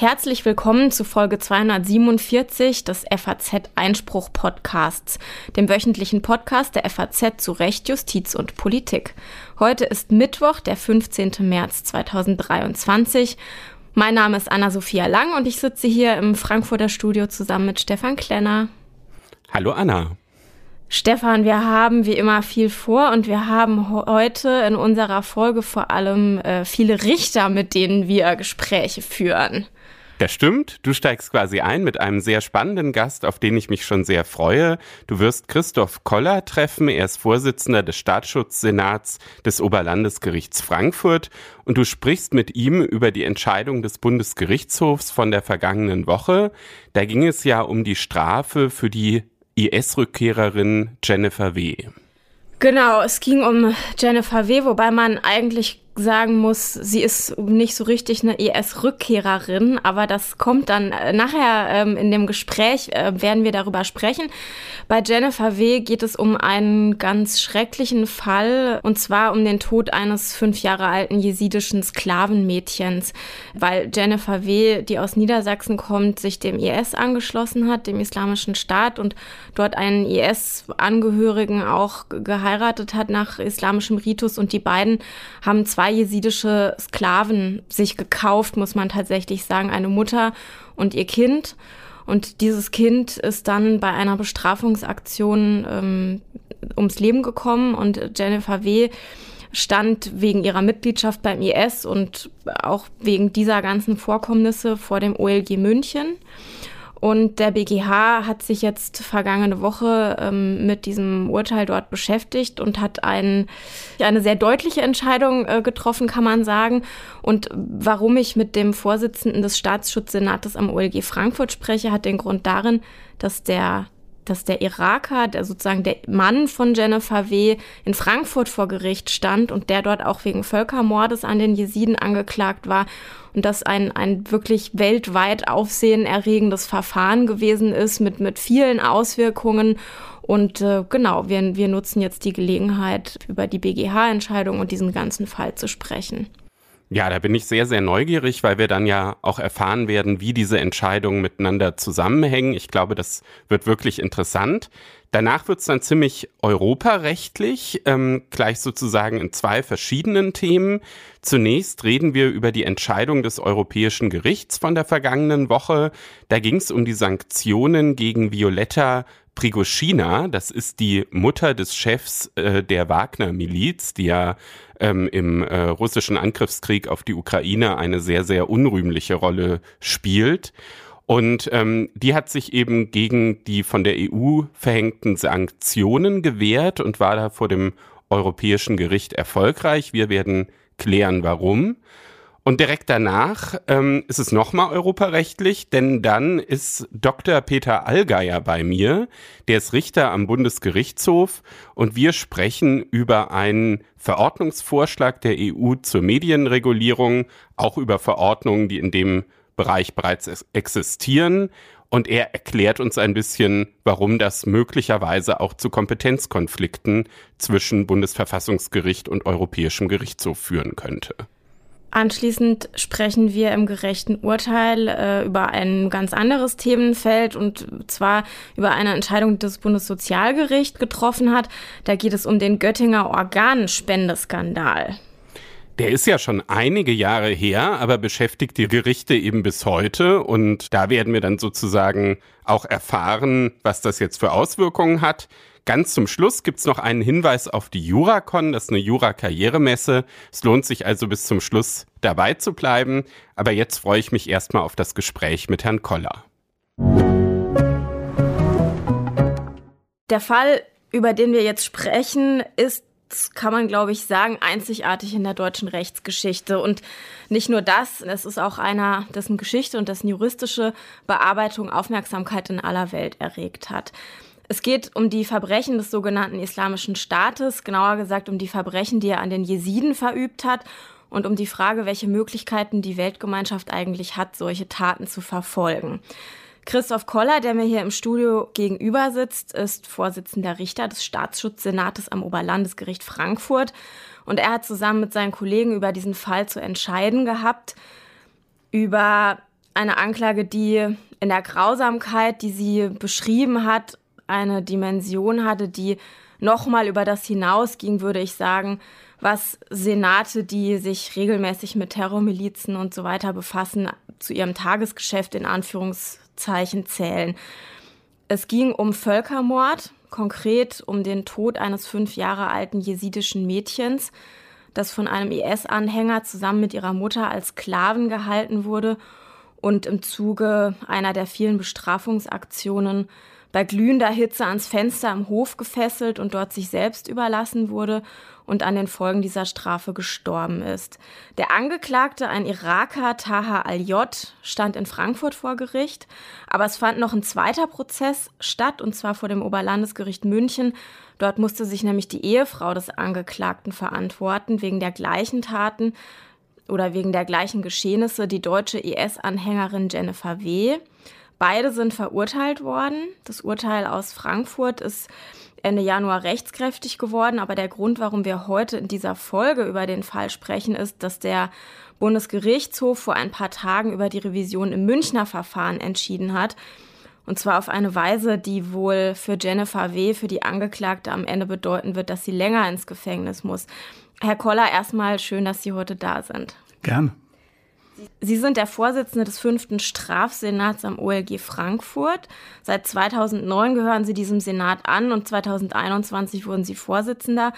Herzlich willkommen zu Folge 247 des FAZ Einspruch Podcasts, dem wöchentlichen Podcast der FAZ zu Recht, Justiz und Politik. Heute ist Mittwoch, der 15. März 2023. Mein Name ist Anna-Sophia Lang und ich sitze hier im Frankfurter Studio zusammen mit Stefan Klenner. Hallo Anna. Stefan, wir haben wie immer viel vor und wir haben heute in unserer Folge vor allem äh, viele Richter, mit denen wir Gespräche führen. Das stimmt. Du steigst quasi ein mit einem sehr spannenden Gast, auf den ich mich schon sehr freue. Du wirst Christoph Koller treffen. Er ist Vorsitzender des Staatsschutzsenats des Oberlandesgerichts Frankfurt. Und du sprichst mit ihm über die Entscheidung des Bundesgerichtshofs von der vergangenen Woche. Da ging es ja um die Strafe für die IS-Rückkehrerin Jennifer W. Genau, es ging um Jennifer W., wobei man eigentlich sagen muss, sie ist nicht so richtig eine IS-Rückkehrerin, aber das kommt dann äh, nachher ähm, in dem Gespräch, äh, werden wir darüber sprechen. Bei Jennifer W. geht es um einen ganz schrecklichen Fall, und zwar um den Tod eines fünf Jahre alten jesidischen Sklavenmädchens, weil Jennifer W., die aus Niedersachsen kommt, sich dem IS angeschlossen hat, dem Islamischen Staat, und dort einen IS-Angehörigen auch geheiratet hat nach islamischem Ritus, und die beiden haben zwei zwei jesidische Sklaven sich gekauft, muss man tatsächlich sagen, eine Mutter und ihr Kind. Und dieses Kind ist dann bei einer Bestrafungsaktion ähm, ums Leben gekommen und Jennifer W. stand wegen ihrer Mitgliedschaft beim IS und auch wegen dieser ganzen Vorkommnisse vor dem OLG München. Und der BGH hat sich jetzt vergangene Woche ähm, mit diesem Urteil dort beschäftigt und hat ein, eine sehr deutliche Entscheidung äh, getroffen, kann man sagen. Und warum ich mit dem Vorsitzenden des Staatsschutzsenates am OLG Frankfurt spreche, hat den Grund darin, dass der dass der Iraker, der sozusagen der Mann von Jennifer W. in Frankfurt vor Gericht stand und der dort auch wegen Völkermordes an den Jesiden angeklagt war und das ein, ein wirklich weltweit aufsehenerregendes Verfahren gewesen ist mit, mit vielen Auswirkungen. Und äh, genau, wir, wir nutzen jetzt die Gelegenheit, über die BGH-Entscheidung und diesen ganzen Fall zu sprechen. Ja, da bin ich sehr, sehr neugierig, weil wir dann ja auch erfahren werden, wie diese Entscheidungen miteinander zusammenhängen. Ich glaube, das wird wirklich interessant. Danach wird es dann ziemlich europarechtlich, ähm, gleich sozusagen in zwei verschiedenen Themen. Zunächst reden wir über die Entscheidung des Europäischen Gerichts von der vergangenen Woche. Da ging es um die Sanktionen gegen Violetta Prigoschina, das ist die Mutter des Chefs äh, der Wagner-Miliz, die ja ähm, im äh, russischen Angriffskrieg auf die Ukraine eine sehr, sehr unrühmliche Rolle spielt. Und ähm, die hat sich eben gegen die von der EU verhängten Sanktionen gewehrt und war da vor dem Europäischen Gericht erfolgreich. Wir werden klären, warum. Und direkt danach ähm, ist es nochmal europarechtlich, denn dann ist Dr. Peter Allgeier bei mir, der ist Richter am Bundesgerichtshof und wir sprechen über einen Verordnungsvorschlag der EU zur Medienregulierung, auch über Verordnungen, die in dem Bereich bereits existieren. Und er erklärt uns ein bisschen, warum das möglicherweise auch zu Kompetenzkonflikten zwischen Bundesverfassungsgericht und Europäischem Gerichtshof führen könnte. Anschließend sprechen wir im gerechten Urteil äh, über ein ganz anderes Themenfeld und zwar über eine Entscheidung, die das Bundessozialgericht getroffen hat. Da geht es um den Göttinger Organspendeskandal. Der ist ja schon einige Jahre her, aber beschäftigt die Gerichte eben bis heute. Und da werden wir dann sozusagen auch erfahren, was das jetzt für Auswirkungen hat. Ganz zum Schluss gibt's noch einen Hinweis auf die Juracon, das ist eine Jura-Karrieremesse. Es lohnt sich also bis zum Schluss dabei zu bleiben. Aber jetzt freue ich mich erstmal auf das Gespräch mit Herrn Koller. Der Fall, über den wir jetzt sprechen, ist kann man, glaube ich, sagen, einzigartig in der deutschen Rechtsgeschichte. Und nicht nur das, es ist auch einer, dessen Geschichte und dessen juristische Bearbeitung Aufmerksamkeit in aller Welt erregt hat. Es geht um die Verbrechen des sogenannten Islamischen Staates, genauer gesagt um die Verbrechen, die er an den Jesiden verübt hat und um die Frage, welche Möglichkeiten die Weltgemeinschaft eigentlich hat, solche Taten zu verfolgen. Christoph Koller, der mir hier im Studio gegenüber sitzt, ist Vorsitzender Richter des Staatsschutzsenates am Oberlandesgericht Frankfurt. Und er hat zusammen mit seinen Kollegen über diesen Fall zu entscheiden gehabt, über eine Anklage, die in der Grausamkeit, die sie beschrieben hat, eine Dimension hatte, die nochmal über das hinausging, würde ich sagen, was Senate, die sich regelmäßig mit Terrormilizen und so weiter befassen, zu ihrem Tagesgeschäft in Anführungszeichen zählen. Es ging um Völkermord, konkret um den Tod eines fünf Jahre alten jesidischen Mädchens, das von einem IS-Anhänger zusammen mit ihrer Mutter als Sklaven gehalten wurde und im Zuge einer der vielen Bestrafungsaktionen bei glühender Hitze ans Fenster im Hof gefesselt und dort sich selbst überlassen wurde und an den Folgen dieser Strafe gestorben ist. Der Angeklagte, ein Iraker, Taha al-J, stand in Frankfurt vor Gericht, aber es fand noch ein zweiter Prozess statt, und zwar vor dem Oberlandesgericht München. Dort musste sich nämlich die Ehefrau des Angeklagten verantworten, wegen der gleichen Taten oder wegen der gleichen Geschehnisse, die deutsche IS-Anhängerin Jennifer W. Beide sind verurteilt worden. Das Urteil aus Frankfurt ist Ende Januar rechtskräftig geworden. Aber der Grund, warum wir heute in dieser Folge über den Fall sprechen, ist, dass der Bundesgerichtshof vor ein paar Tagen über die Revision im Münchner Verfahren entschieden hat. Und zwar auf eine Weise, die wohl für Jennifer W., für die Angeklagte am Ende bedeuten wird, dass sie länger ins Gefängnis muss. Herr Koller, erstmal schön, dass Sie heute da sind. Gern. Sie sind der Vorsitzende des fünften Strafsenats am OLG Frankfurt. Seit 2009 gehören Sie diesem Senat an und 2021 wurden Sie Vorsitzender.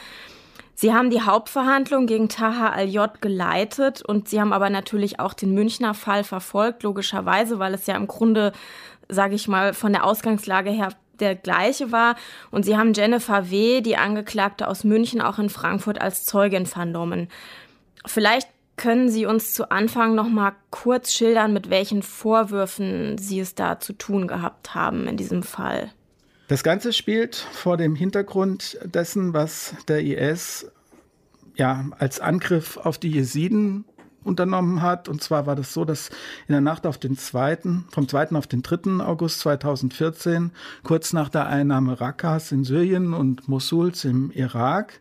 Sie haben die Hauptverhandlung gegen Taha al-J geleitet und Sie haben aber natürlich auch den Münchner Fall verfolgt, logischerweise, weil es ja im Grunde, sage ich mal, von der Ausgangslage her der gleiche war. Und Sie haben Jennifer W., die Angeklagte aus München, auch in Frankfurt als Zeugin vernommen. Vielleicht können Sie uns zu Anfang noch mal kurz schildern, mit welchen Vorwürfen Sie es da zu tun gehabt haben in diesem Fall? Das Ganze spielt vor dem Hintergrund dessen, was der IS ja als Angriff auf die Jesiden unternommen hat. Und zwar war das so, dass in der Nacht auf den zweiten, vom 2. auf den 3. August 2014, kurz nach der Einnahme Rakkas in Syrien und Mosuls im Irak,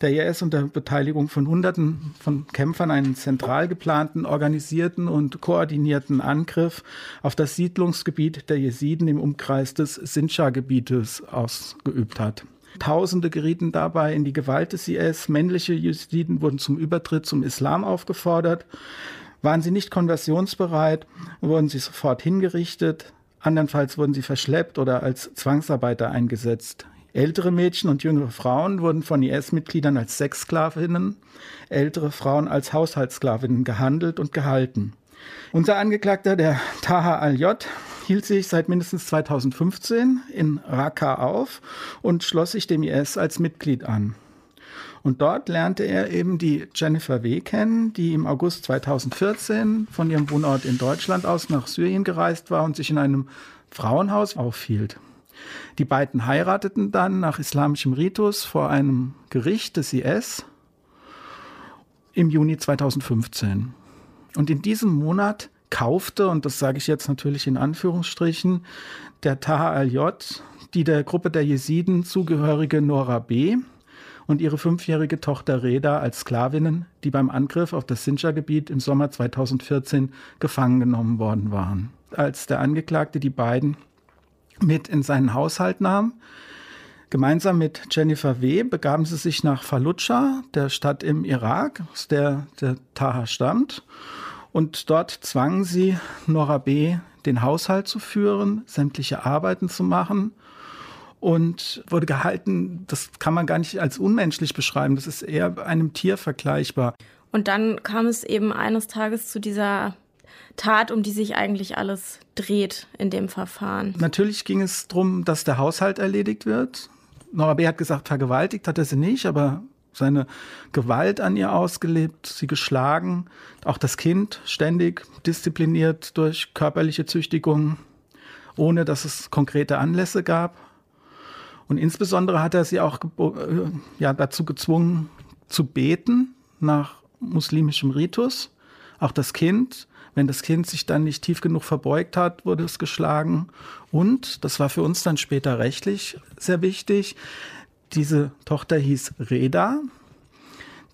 der IS unter Beteiligung von Hunderten von Kämpfern einen zentral geplanten, organisierten und koordinierten Angriff auf das Siedlungsgebiet der Jesiden im Umkreis des Sinjar-Gebietes ausgeübt hat. Tausende gerieten dabei in die Gewalt des IS. Männliche Jesiden wurden zum Übertritt zum Islam aufgefordert. Waren sie nicht konversionsbereit, wurden sie sofort hingerichtet. Andernfalls wurden sie verschleppt oder als Zwangsarbeiter eingesetzt. Ältere Mädchen und jüngere Frauen wurden von IS-Mitgliedern als Sexsklavinnen, ältere Frauen als Haushaltssklavinnen gehandelt und gehalten. Unser Angeklagter, der Taha al-J, hielt sich seit mindestens 2015 in Raqqa auf und schloss sich dem IS als Mitglied an. Und dort lernte er eben die Jennifer W. kennen, die im August 2014 von ihrem Wohnort in Deutschland aus nach Syrien gereist war und sich in einem Frauenhaus aufhielt. Die beiden heirateten dann nach islamischem Ritus vor einem Gericht des IS im Juni 2015. Und in diesem Monat kaufte, und das sage ich jetzt natürlich in Anführungsstrichen, der Taha al-J, die der Gruppe der Jesiden zugehörige Nora B. und ihre fünfjährige Tochter Reda als Sklavinnen, die beim Angriff auf das Sinjar-Gebiet im Sommer 2014 gefangen genommen worden waren. Als der Angeklagte die beiden mit in seinen Haushalt nahm. Gemeinsam mit Jennifer W. begaben sie sich nach Fallujah, der Stadt im Irak, aus der der Taha stammt. Und dort zwangen sie Nora B., den Haushalt zu führen, sämtliche Arbeiten zu machen und wurde gehalten, das kann man gar nicht als unmenschlich beschreiben, das ist eher einem Tier vergleichbar. Und dann kam es eben eines Tages zu dieser Tat, um die sich eigentlich alles dreht in dem Verfahren. Natürlich ging es darum, dass der Haushalt erledigt wird. Nora B. hat gesagt, vergewaltigt hat er sie nicht, aber seine Gewalt an ihr ausgelebt, sie geschlagen, auch das Kind ständig diszipliniert durch körperliche Züchtigung, ohne dass es konkrete Anlässe gab. Und insbesondere hat er sie auch äh, ja, dazu gezwungen zu beten nach muslimischem Ritus. Auch das Kind wenn das Kind sich dann nicht tief genug verbeugt hat, wurde es geschlagen. Und, das war für uns dann später rechtlich sehr wichtig, diese Tochter hieß Reda.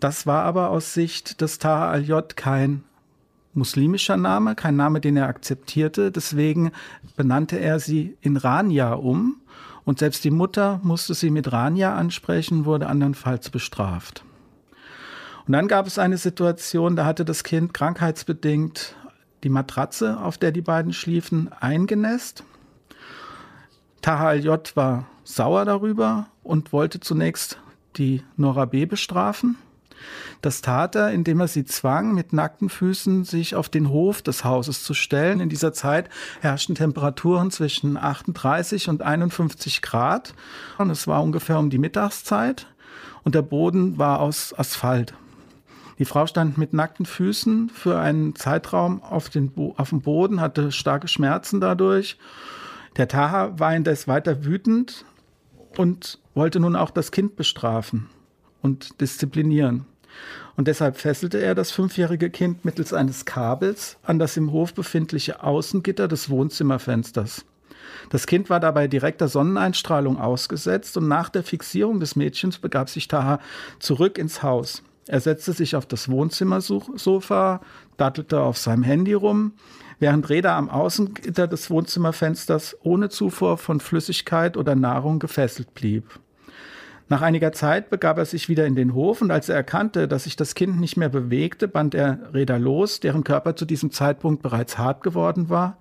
Das war aber aus Sicht des Taha al-J kein muslimischer Name, kein Name, den er akzeptierte. Deswegen benannte er sie in Rania um. Und selbst die Mutter musste sie mit Rania ansprechen, wurde andernfalls bestraft. Und dann gab es eine Situation, da hatte das Kind krankheitsbedingt die Matratze, auf der die beiden schliefen, eingenässt. Taha al-J war sauer darüber und wollte zunächst die Nora B. bestrafen. Das tat er, indem er sie zwang, mit nackten Füßen sich auf den Hof des Hauses zu stellen. In dieser Zeit herrschten Temperaturen zwischen 38 und 51 Grad. Und es war ungefähr um die Mittagszeit. Und der Boden war aus Asphalt. Die Frau stand mit nackten Füßen für einen Zeitraum auf, den auf dem Boden, hatte starke Schmerzen dadurch. Der Taha war indes weiter wütend und wollte nun auch das Kind bestrafen und disziplinieren. Und deshalb fesselte er das fünfjährige Kind mittels eines Kabels an das im Hof befindliche Außengitter des Wohnzimmerfensters. Das Kind war dabei direkter Sonneneinstrahlung ausgesetzt und nach der Fixierung des Mädchens begab sich Taha zurück ins Haus. Er setzte sich auf das Wohnzimmersofa, dattelte auf seinem Handy rum, während Reda am Außengitter des Wohnzimmerfensters ohne Zufuhr von Flüssigkeit oder Nahrung gefesselt blieb. Nach einiger Zeit begab er sich wieder in den Hof und als er erkannte, dass sich das Kind nicht mehr bewegte, band er Reda los, deren Körper zu diesem Zeitpunkt bereits hart geworden war.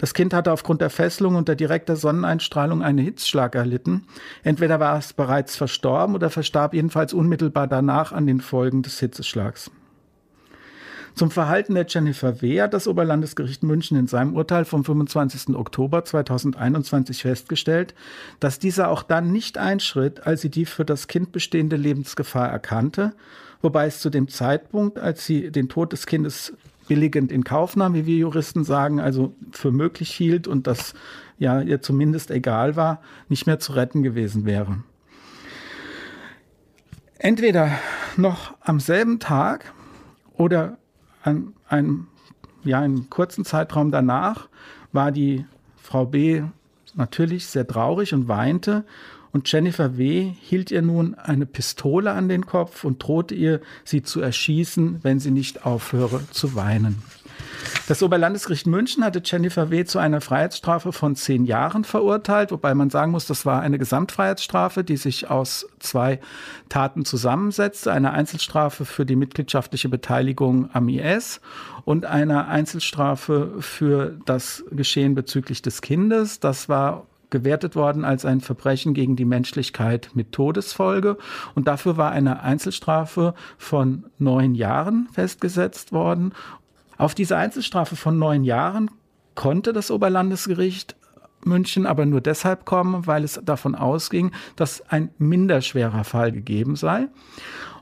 Das Kind hatte aufgrund der Fesselung und der direkter Sonneneinstrahlung einen Hitzschlag erlitten. Entweder war es bereits verstorben oder verstarb jedenfalls unmittelbar danach an den Folgen des Hitzeschlags. Zum Verhalten der Jennifer W. hat das Oberlandesgericht München in seinem Urteil vom 25. Oktober 2021 festgestellt, dass dieser auch dann nicht einschritt, als sie die für das Kind bestehende Lebensgefahr erkannte, wobei es zu dem Zeitpunkt, als sie den Tod des Kindes billigend in Kauf nahm, wie wir Juristen sagen, also für möglich hielt und das ja ihr zumindest egal war, nicht mehr zu retten gewesen wäre. Entweder noch am selben Tag oder an einem, ja, einem kurzen Zeitraum danach war die Frau B natürlich sehr traurig und weinte und Jennifer W. hielt ihr nun eine Pistole an den Kopf und drohte ihr, sie zu erschießen, wenn sie nicht aufhöre zu weinen. Das Oberlandesgericht München hatte Jennifer W. zu einer Freiheitsstrafe von zehn Jahren verurteilt, wobei man sagen muss, das war eine Gesamtfreiheitsstrafe, die sich aus zwei Taten zusammensetzte. Eine Einzelstrafe für die mitgliedschaftliche Beteiligung am IS und eine Einzelstrafe für das Geschehen bezüglich des Kindes. Das war gewertet worden als ein Verbrechen gegen die Menschlichkeit mit Todesfolge. Und dafür war eine Einzelstrafe von neun Jahren festgesetzt worden. Auf diese Einzelstrafe von neun Jahren konnte das Oberlandesgericht München aber nur deshalb kommen, weil es davon ausging, dass ein minderschwerer Fall gegeben sei.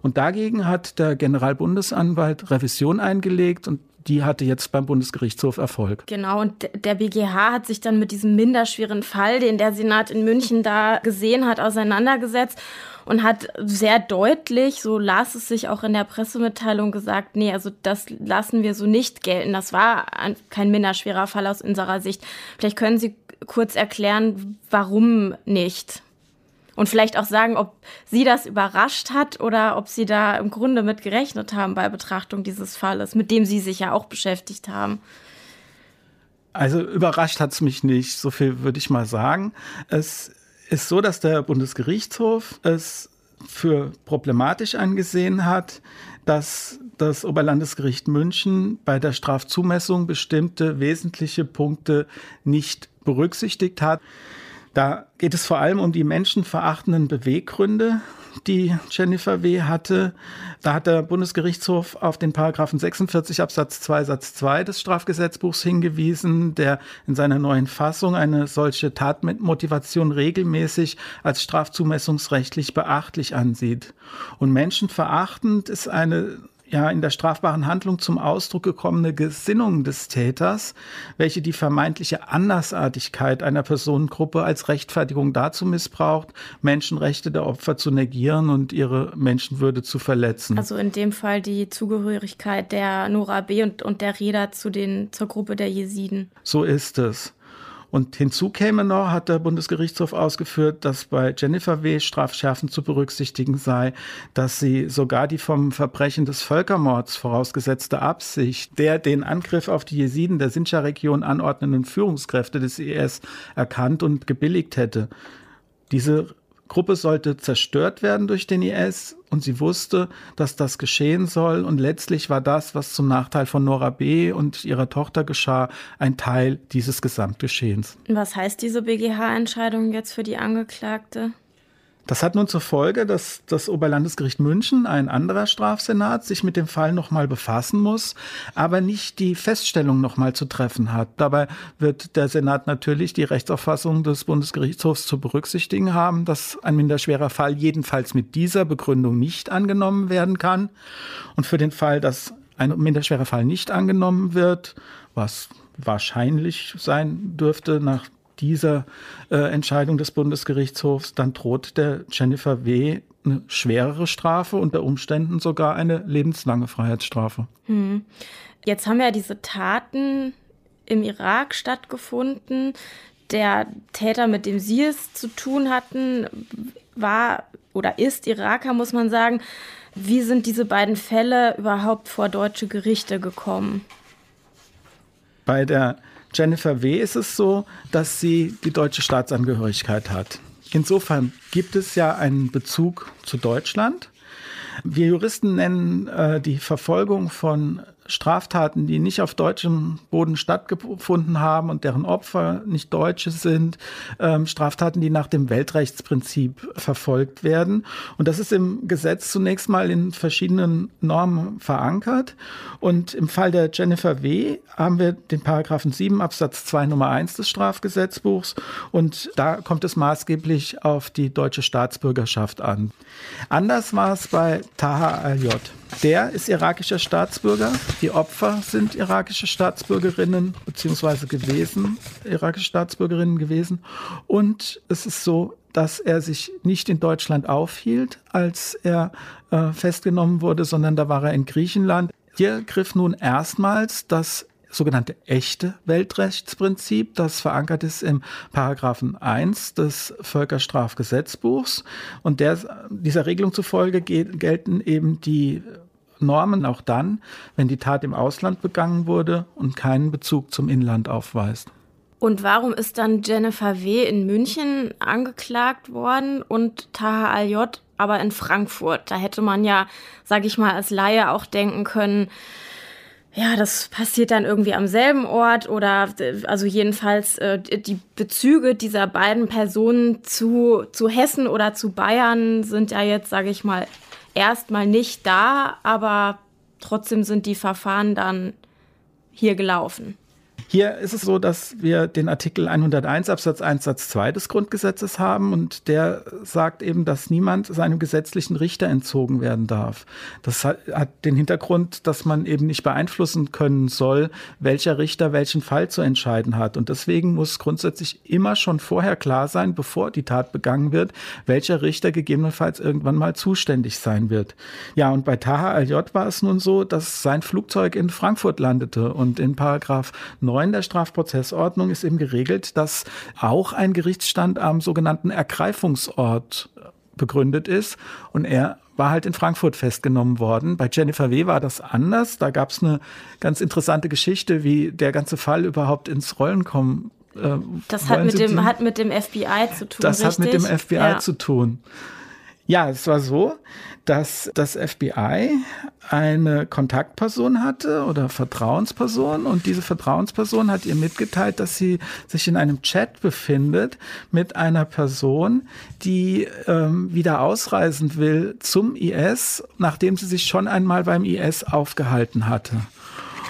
Und dagegen hat der Generalbundesanwalt Revision eingelegt und die hatte jetzt beim Bundesgerichtshof Erfolg. Genau, und der BGH hat sich dann mit diesem minderschweren Fall, den der Senat in München da gesehen hat, auseinandergesetzt und hat sehr deutlich, so las es sich auch in der Pressemitteilung gesagt, nee, also das lassen wir so nicht gelten. Das war ein, kein minderschwerer Fall aus unserer Sicht. Vielleicht können Sie kurz erklären, warum nicht? Und vielleicht auch sagen, ob Sie das überrascht hat oder ob Sie da im Grunde mit gerechnet haben bei Betrachtung dieses Falles, mit dem Sie sich ja auch beschäftigt haben. Also überrascht hat es mich nicht, so viel würde ich mal sagen. Es ist so, dass der Bundesgerichtshof es für problematisch angesehen hat, dass das Oberlandesgericht München bei der Strafzumessung bestimmte wesentliche Punkte nicht berücksichtigt hat. Da geht es vor allem um die menschenverachtenden Beweggründe, die Jennifer W. hatte. Da hat der Bundesgerichtshof auf den Paragraphen 46 Absatz 2 Satz 2 des Strafgesetzbuchs hingewiesen, der in seiner neuen Fassung eine solche Tatmotivation regelmäßig als strafzumessungsrechtlich beachtlich ansieht. Und menschenverachtend ist eine ja in der strafbaren Handlung zum Ausdruck gekommene Gesinnung des Täters, welche die vermeintliche Andersartigkeit einer Personengruppe als Rechtfertigung dazu missbraucht, Menschenrechte der Opfer zu negieren und ihre Menschenwürde zu verletzen. Also in dem Fall die Zugehörigkeit der Nora B. und, und der Reda zu den, zur Gruppe der Jesiden. So ist es. Und hinzu käme noch, hat der Bundesgerichtshof ausgeführt, dass bei Jennifer W. strafschärfend zu berücksichtigen sei, dass sie sogar die vom Verbrechen des Völkermords vorausgesetzte Absicht der den Angriff auf die Jesiden der Sinjar-Region anordnenden Führungskräfte des IS erkannt und gebilligt hätte. Diese Gruppe sollte zerstört werden durch den IS und sie wusste, dass das geschehen soll und letztlich war das, was zum Nachteil von Nora B. und ihrer Tochter geschah, ein Teil dieses Gesamtgeschehens. Was heißt diese BGH-Entscheidung jetzt für die Angeklagte? Das hat nun zur Folge, dass das Oberlandesgericht München, ein anderer Strafsenat, sich mit dem Fall nochmal befassen muss, aber nicht die Feststellung nochmal zu treffen hat. Dabei wird der Senat natürlich die Rechtsauffassung des Bundesgerichtshofs zu berücksichtigen haben, dass ein minderschwerer Fall jedenfalls mit dieser Begründung nicht angenommen werden kann. Und für den Fall, dass ein minderschwerer Fall nicht angenommen wird, was wahrscheinlich sein dürfte nach dieser äh, Entscheidung des Bundesgerichtshofs, dann droht der Jennifer W. eine schwerere Strafe, unter Umständen sogar eine lebenslange Freiheitsstrafe. Hm. Jetzt haben ja diese Taten im Irak stattgefunden. Der Täter, mit dem Sie es zu tun hatten, war oder ist Iraker, muss man sagen. Wie sind diese beiden Fälle überhaupt vor deutsche Gerichte gekommen? Bei der Jennifer W. ist es so, dass sie die deutsche Staatsangehörigkeit hat. Insofern gibt es ja einen Bezug zu Deutschland. Wir Juristen nennen äh, die Verfolgung von Straftaten, die nicht auf deutschem Boden stattgefunden haben und deren Opfer nicht Deutsche sind, ähm, Straftaten, die nach dem Weltrechtsprinzip verfolgt werden. Und das ist im Gesetz zunächst mal in verschiedenen Normen verankert. Und im Fall der Jennifer W. haben wir den Paragraphen 7 Absatz 2 Nummer 1 des Strafgesetzbuchs. Und da kommt es maßgeblich auf die deutsche Staatsbürgerschaft an. Anders war es bei Taha al-J. Der ist irakischer Staatsbürger. Die Opfer sind irakische Staatsbürgerinnen beziehungsweise gewesen, irakische Staatsbürgerinnen gewesen. Und es ist so, dass er sich nicht in Deutschland aufhielt, als er äh, festgenommen wurde, sondern da war er in Griechenland. Hier griff nun erstmals das sogenannte echte Weltrechtsprinzip, das verankert ist im Paragraphen 1 des Völkerstrafgesetzbuchs. Und der, dieser Regelung zufolge gelten eben die Normen auch dann, wenn die Tat im Ausland begangen wurde und keinen Bezug zum Inland aufweist. Und warum ist dann Jennifer W. in München angeklagt worden und Taha Al-J. aber in Frankfurt? Da hätte man ja, sag ich mal, als Laie auch denken können, ja, das passiert dann irgendwie am selben Ort oder also jedenfalls äh, die Bezüge dieser beiden Personen zu, zu Hessen oder zu Bayern sind ja jetzt, sage ich mal, erstmal nicht da, aber trotzdem sind die Verfahren dann hier gelaufen. Hier ist es so, dass wir den Artikel 101 Absatz 1 Satz 2 des Grundgesetzes haben und der sagt eben, dass niemand seinem gesetzlichen Richter entzogen werden darf. Das hat, den Hintergrund, dass man eben nicht beeinflussen können soll, welcher Richter welchen Fall zu entscheiden hat. Und deswegen muss grundsätzlich immer schon vorher klar sein, bevor die Tat begangen wird, welcher Richter gegebenenfalls irgendwann mal zuständig sein wird. Ja, und bei Taha Al-J war es nun so, dass sein Flugzeug in Frankfurt landete und in Paragraph 9 9 der Strafprozessordnung ist eben geregelt, dass auch ein Gerichtsstand am sogenannten Ergreifungsort begründet ist. Und er war halt in Frankfurt festgenommen worden. Bei Jennifer W. war das anders. Da gab es eine ganz interessante Geschichte, wie der ganze Fall überhaupt ins Rollen kommen. Äh, das hat mit, dem, hat mit dem FBI zu tun. Das richtig? hat mit dem FBI ja. zu tun. Ja, es war so, dass das FBI eine Kontaktperson hatte oder Vertrauensperson und diese Vertrauensperson hat ihr mitgeteilt, dass sie sich in einem Chat befindet mit einer Person, die ähm, wieder ausreisen will zum IS, nachdem sie sich schon einmal beim IS aufgehalten hatte.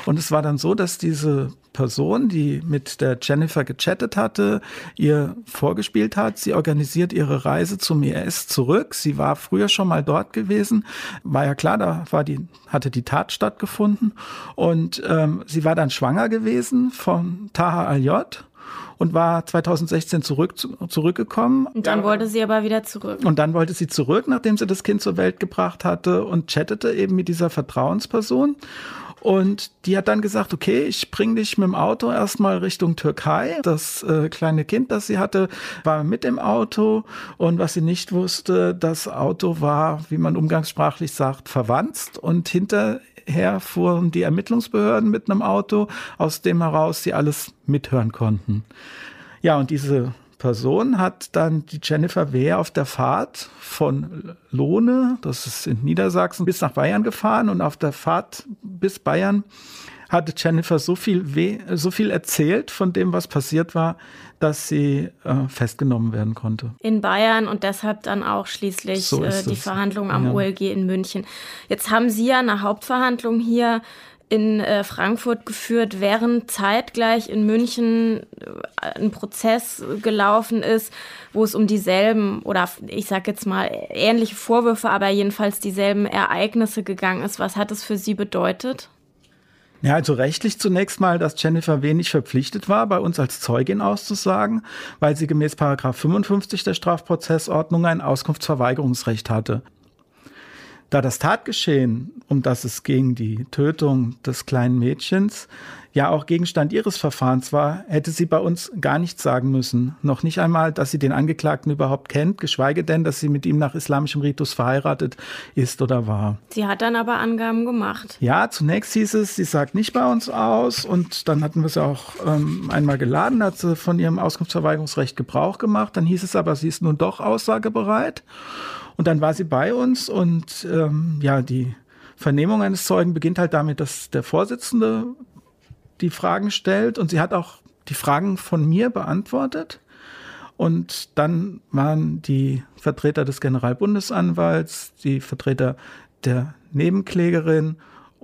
Und es war dann so, dass diese Person, die mit der Jennifer gechattet hatte, ihr vorgespielt hat. Sie organisiert ihre Reise zum IS zurück. Sie war früher schon mal dort gewesen. War ja klar, da war die, hatte die Tat stattgefunden. Und ähm, sie war dann schwanger gewesen von Taha Al-J und war 2016 zurück, zurückgekommen. Und dann wollte sie aber wieder zurück. Und dann wollte sie zurück, nachdem sie das Kind zur Welt gebracht hatte und chattete eben mit dieser Vertrauensperson. Und die hat dann gesagt, okay, ich bringe dich mit dem Auto erstmal Richtung Türkei. Das äh, kleine Kind, das sie hatte, war mit im Auto. Und was sie nicht wusste, das Auto war, wie man umgangssprachlich sagt, verwandt. Und hinterher fuhren die Ermittlungsbehörden mit einem Auto, aus dem heraus sie alles mithören konnten. Ja, und diese Person hat dann die Jennifer Wehr auf der Fahrt von Lohne, das ist in Niedersachsen, bis nach Bayern gefahren und auf der Fahrt bis Bayern hatte Jennifer so viel, weh, so viel erzählt von dem, was passiert war, dass sie äh, festgenommen werden konnte. In Bayern und deshalb dann auch schließlich so äh, die Verhandlungen am ja. OLG in München. Jetzt haben Sie ja eine Hauptverhandlung hier in äh, Frankfurt geführt, während zeitgleich in München äh, ein Prozess gelaufen ist, wo es um dieselben oder ich sag jetzt mal ähnliche Vorwürfe, aber jedenfalls dieselben Ereignisse gegangen ist. Was hat es für Sie bedeutet? Ja, also rechtlich zunächst mal, dass Jennifer wenig verpflichtet war, bei uns als Zeugin auszusagen, weil sie gemäß Paragraph 55 der Strafprozessordnung ein Auskunftsverweigerungsrecht hatte. Da das Tatgeschehen, um das es ging, die Tötung des kleinen Mädchens, ja auch Gegenstand ihres Verfahrens war, hätte sie bei uns gar nichts sagen müssen. Noch nicht einmal, dass sie den Angeklagten überhaupt kennt, geschweige denn, dass sie mit ihm nach islamischem Ritus verheiratet ist oder war. Sie hat dann aber Angaben gemacht. Ja, zunächst hieß es, sie sagt nicht bei uns aus und dann hatten wir sie auch ähm, einmal geladen, hat sie von ihrem Auskunftsverweigerungsrecht Gebrauch gemacht. Dann hieß es aber, sie ist nun doch aussagebereit. Und dann war sie bei uns und ähm, ja, die Vernehmung eines Zeugen beginnt halt damit, dass der Vorsitzende die Fragen stellt und sie hat auch die Fragen von mir beantwortet. Und dann waren die Vertreter des Generalbundesanwalts, die Vertreter der Nebenklägerin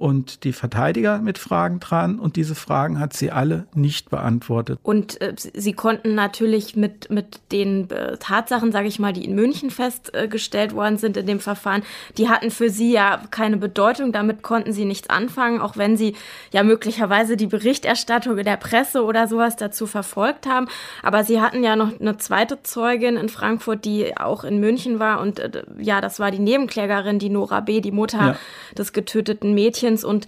und die Verteidiger mit Fragen dran und diese Fragen hat sie alle nicht beantwortet. Und äh, sie konnten natürlich mit, mit den äh, Tatsachen, sage ich mal, die in München festgestellt worden sind in dem Verfahren, die hatten für sie ja keine Bedeutung, damit konnten sie nichts anfangen, auch wenn sie ja möglicherweise die Berichterstattung in der Presse oder sowas dazu verfolgt haben. Aber sie hatten ja noch eine zweite Zeugin in Frankfurt, die auch in München war und äh, ja, das war die Nebenklägerin, die Nora B., die Mutter ja. des getöteten Mädchens Mädchens und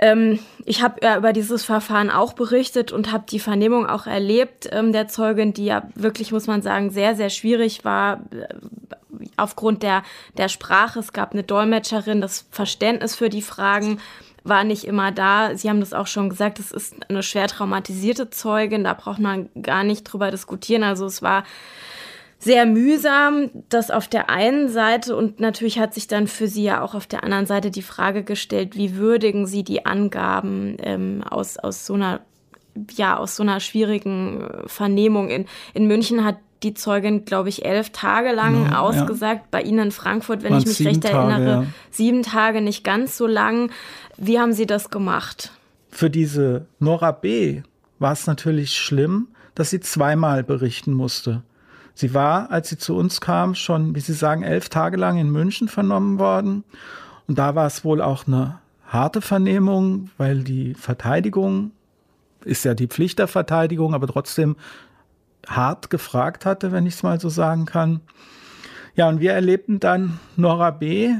ähm, ich habe ja über dieses Verfahren auch berichtet und habe die Vernehmung auch erlebt ähm, der Zeugin, die ja wirklich, muss man sagen, sehr, sehr schwierig war äh, aufgrund der, der Sprache. Es gab eine Dolmetscherin, das Verständnis für die Fragen war nicht immer da. Sie haben das auch schon gesagt, es ist eine schwer traumatisierte Zeugin, da braucht man gar nicht drüber diskutieren. Also es war sehr mühsam, das auf der einen Seite und natürlich hat sich dann für sie ja auch auf der anderen Seite die Frage gestellt, wie würdigen sie die Angaben ähm, aus, aus so einer ja, aus so einer schwierigen äh, Vernehmung. In, in München hat die Zeugin, glaube ich, elf Tage lang genau, ausgesagt. Ja. Bei Ihnen in Frankfurt, wenn Waren ich mich recht Tage, erinnere, ja. sieben Tage, nicht ganz so lang. Wie haben Sie das gemacht? Für diese Nora B. war es natürlich schlimm, dass sie zweimal berichten musste. Sie war, als sie zu uns kam, schon, wie Sie sagen, elf Tage lang in München vernommen worden. Und da war es wohl auch eine harte Vernehmung, weil die Verteidigung ist ja die Pflicht der Verteidigung, aber trotzdem hart gefragt hatte, wenn ich es mal so sagen kann. Ja, und wir erlebten dann Nora B.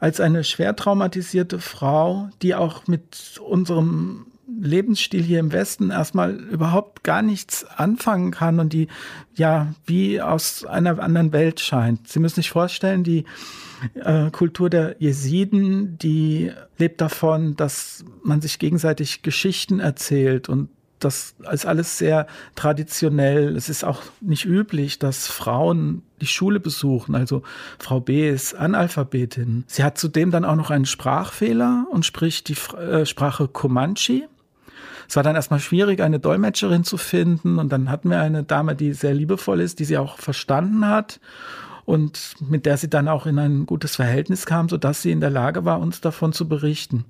als eine schwer traumatisierte Frau, die auch mit unserem Lebensstil hier im Westen erstmal überhaupt gar nichts anfangen kann und die ja wie aus einer anderen Welt scheint. Sie müssen sich vorstellen, die äh, Kultur der Jesiden, die lebt davon, dass man sich gegenseitig Geschichten erzählt und das ist alles sehr traditionell. Es ist auch nicht üblich, dass Frauen die Schule besuchen. Also Frau B ist Analphabetin. Sie hat zudem dann auch noch einen Sprachfehler und spricht die äh, Sprache Comanche. Es war dann erstmal schwierig, eine Dolmetscherin zu finden. Und dann hatten wir eine Dame, die sehr liebevoll ist, die sie auch verstanden hat und mit der sie dann auch in ein gutes Verhältnis kam, sodass sie in der Lage war, uns davon zu berichten.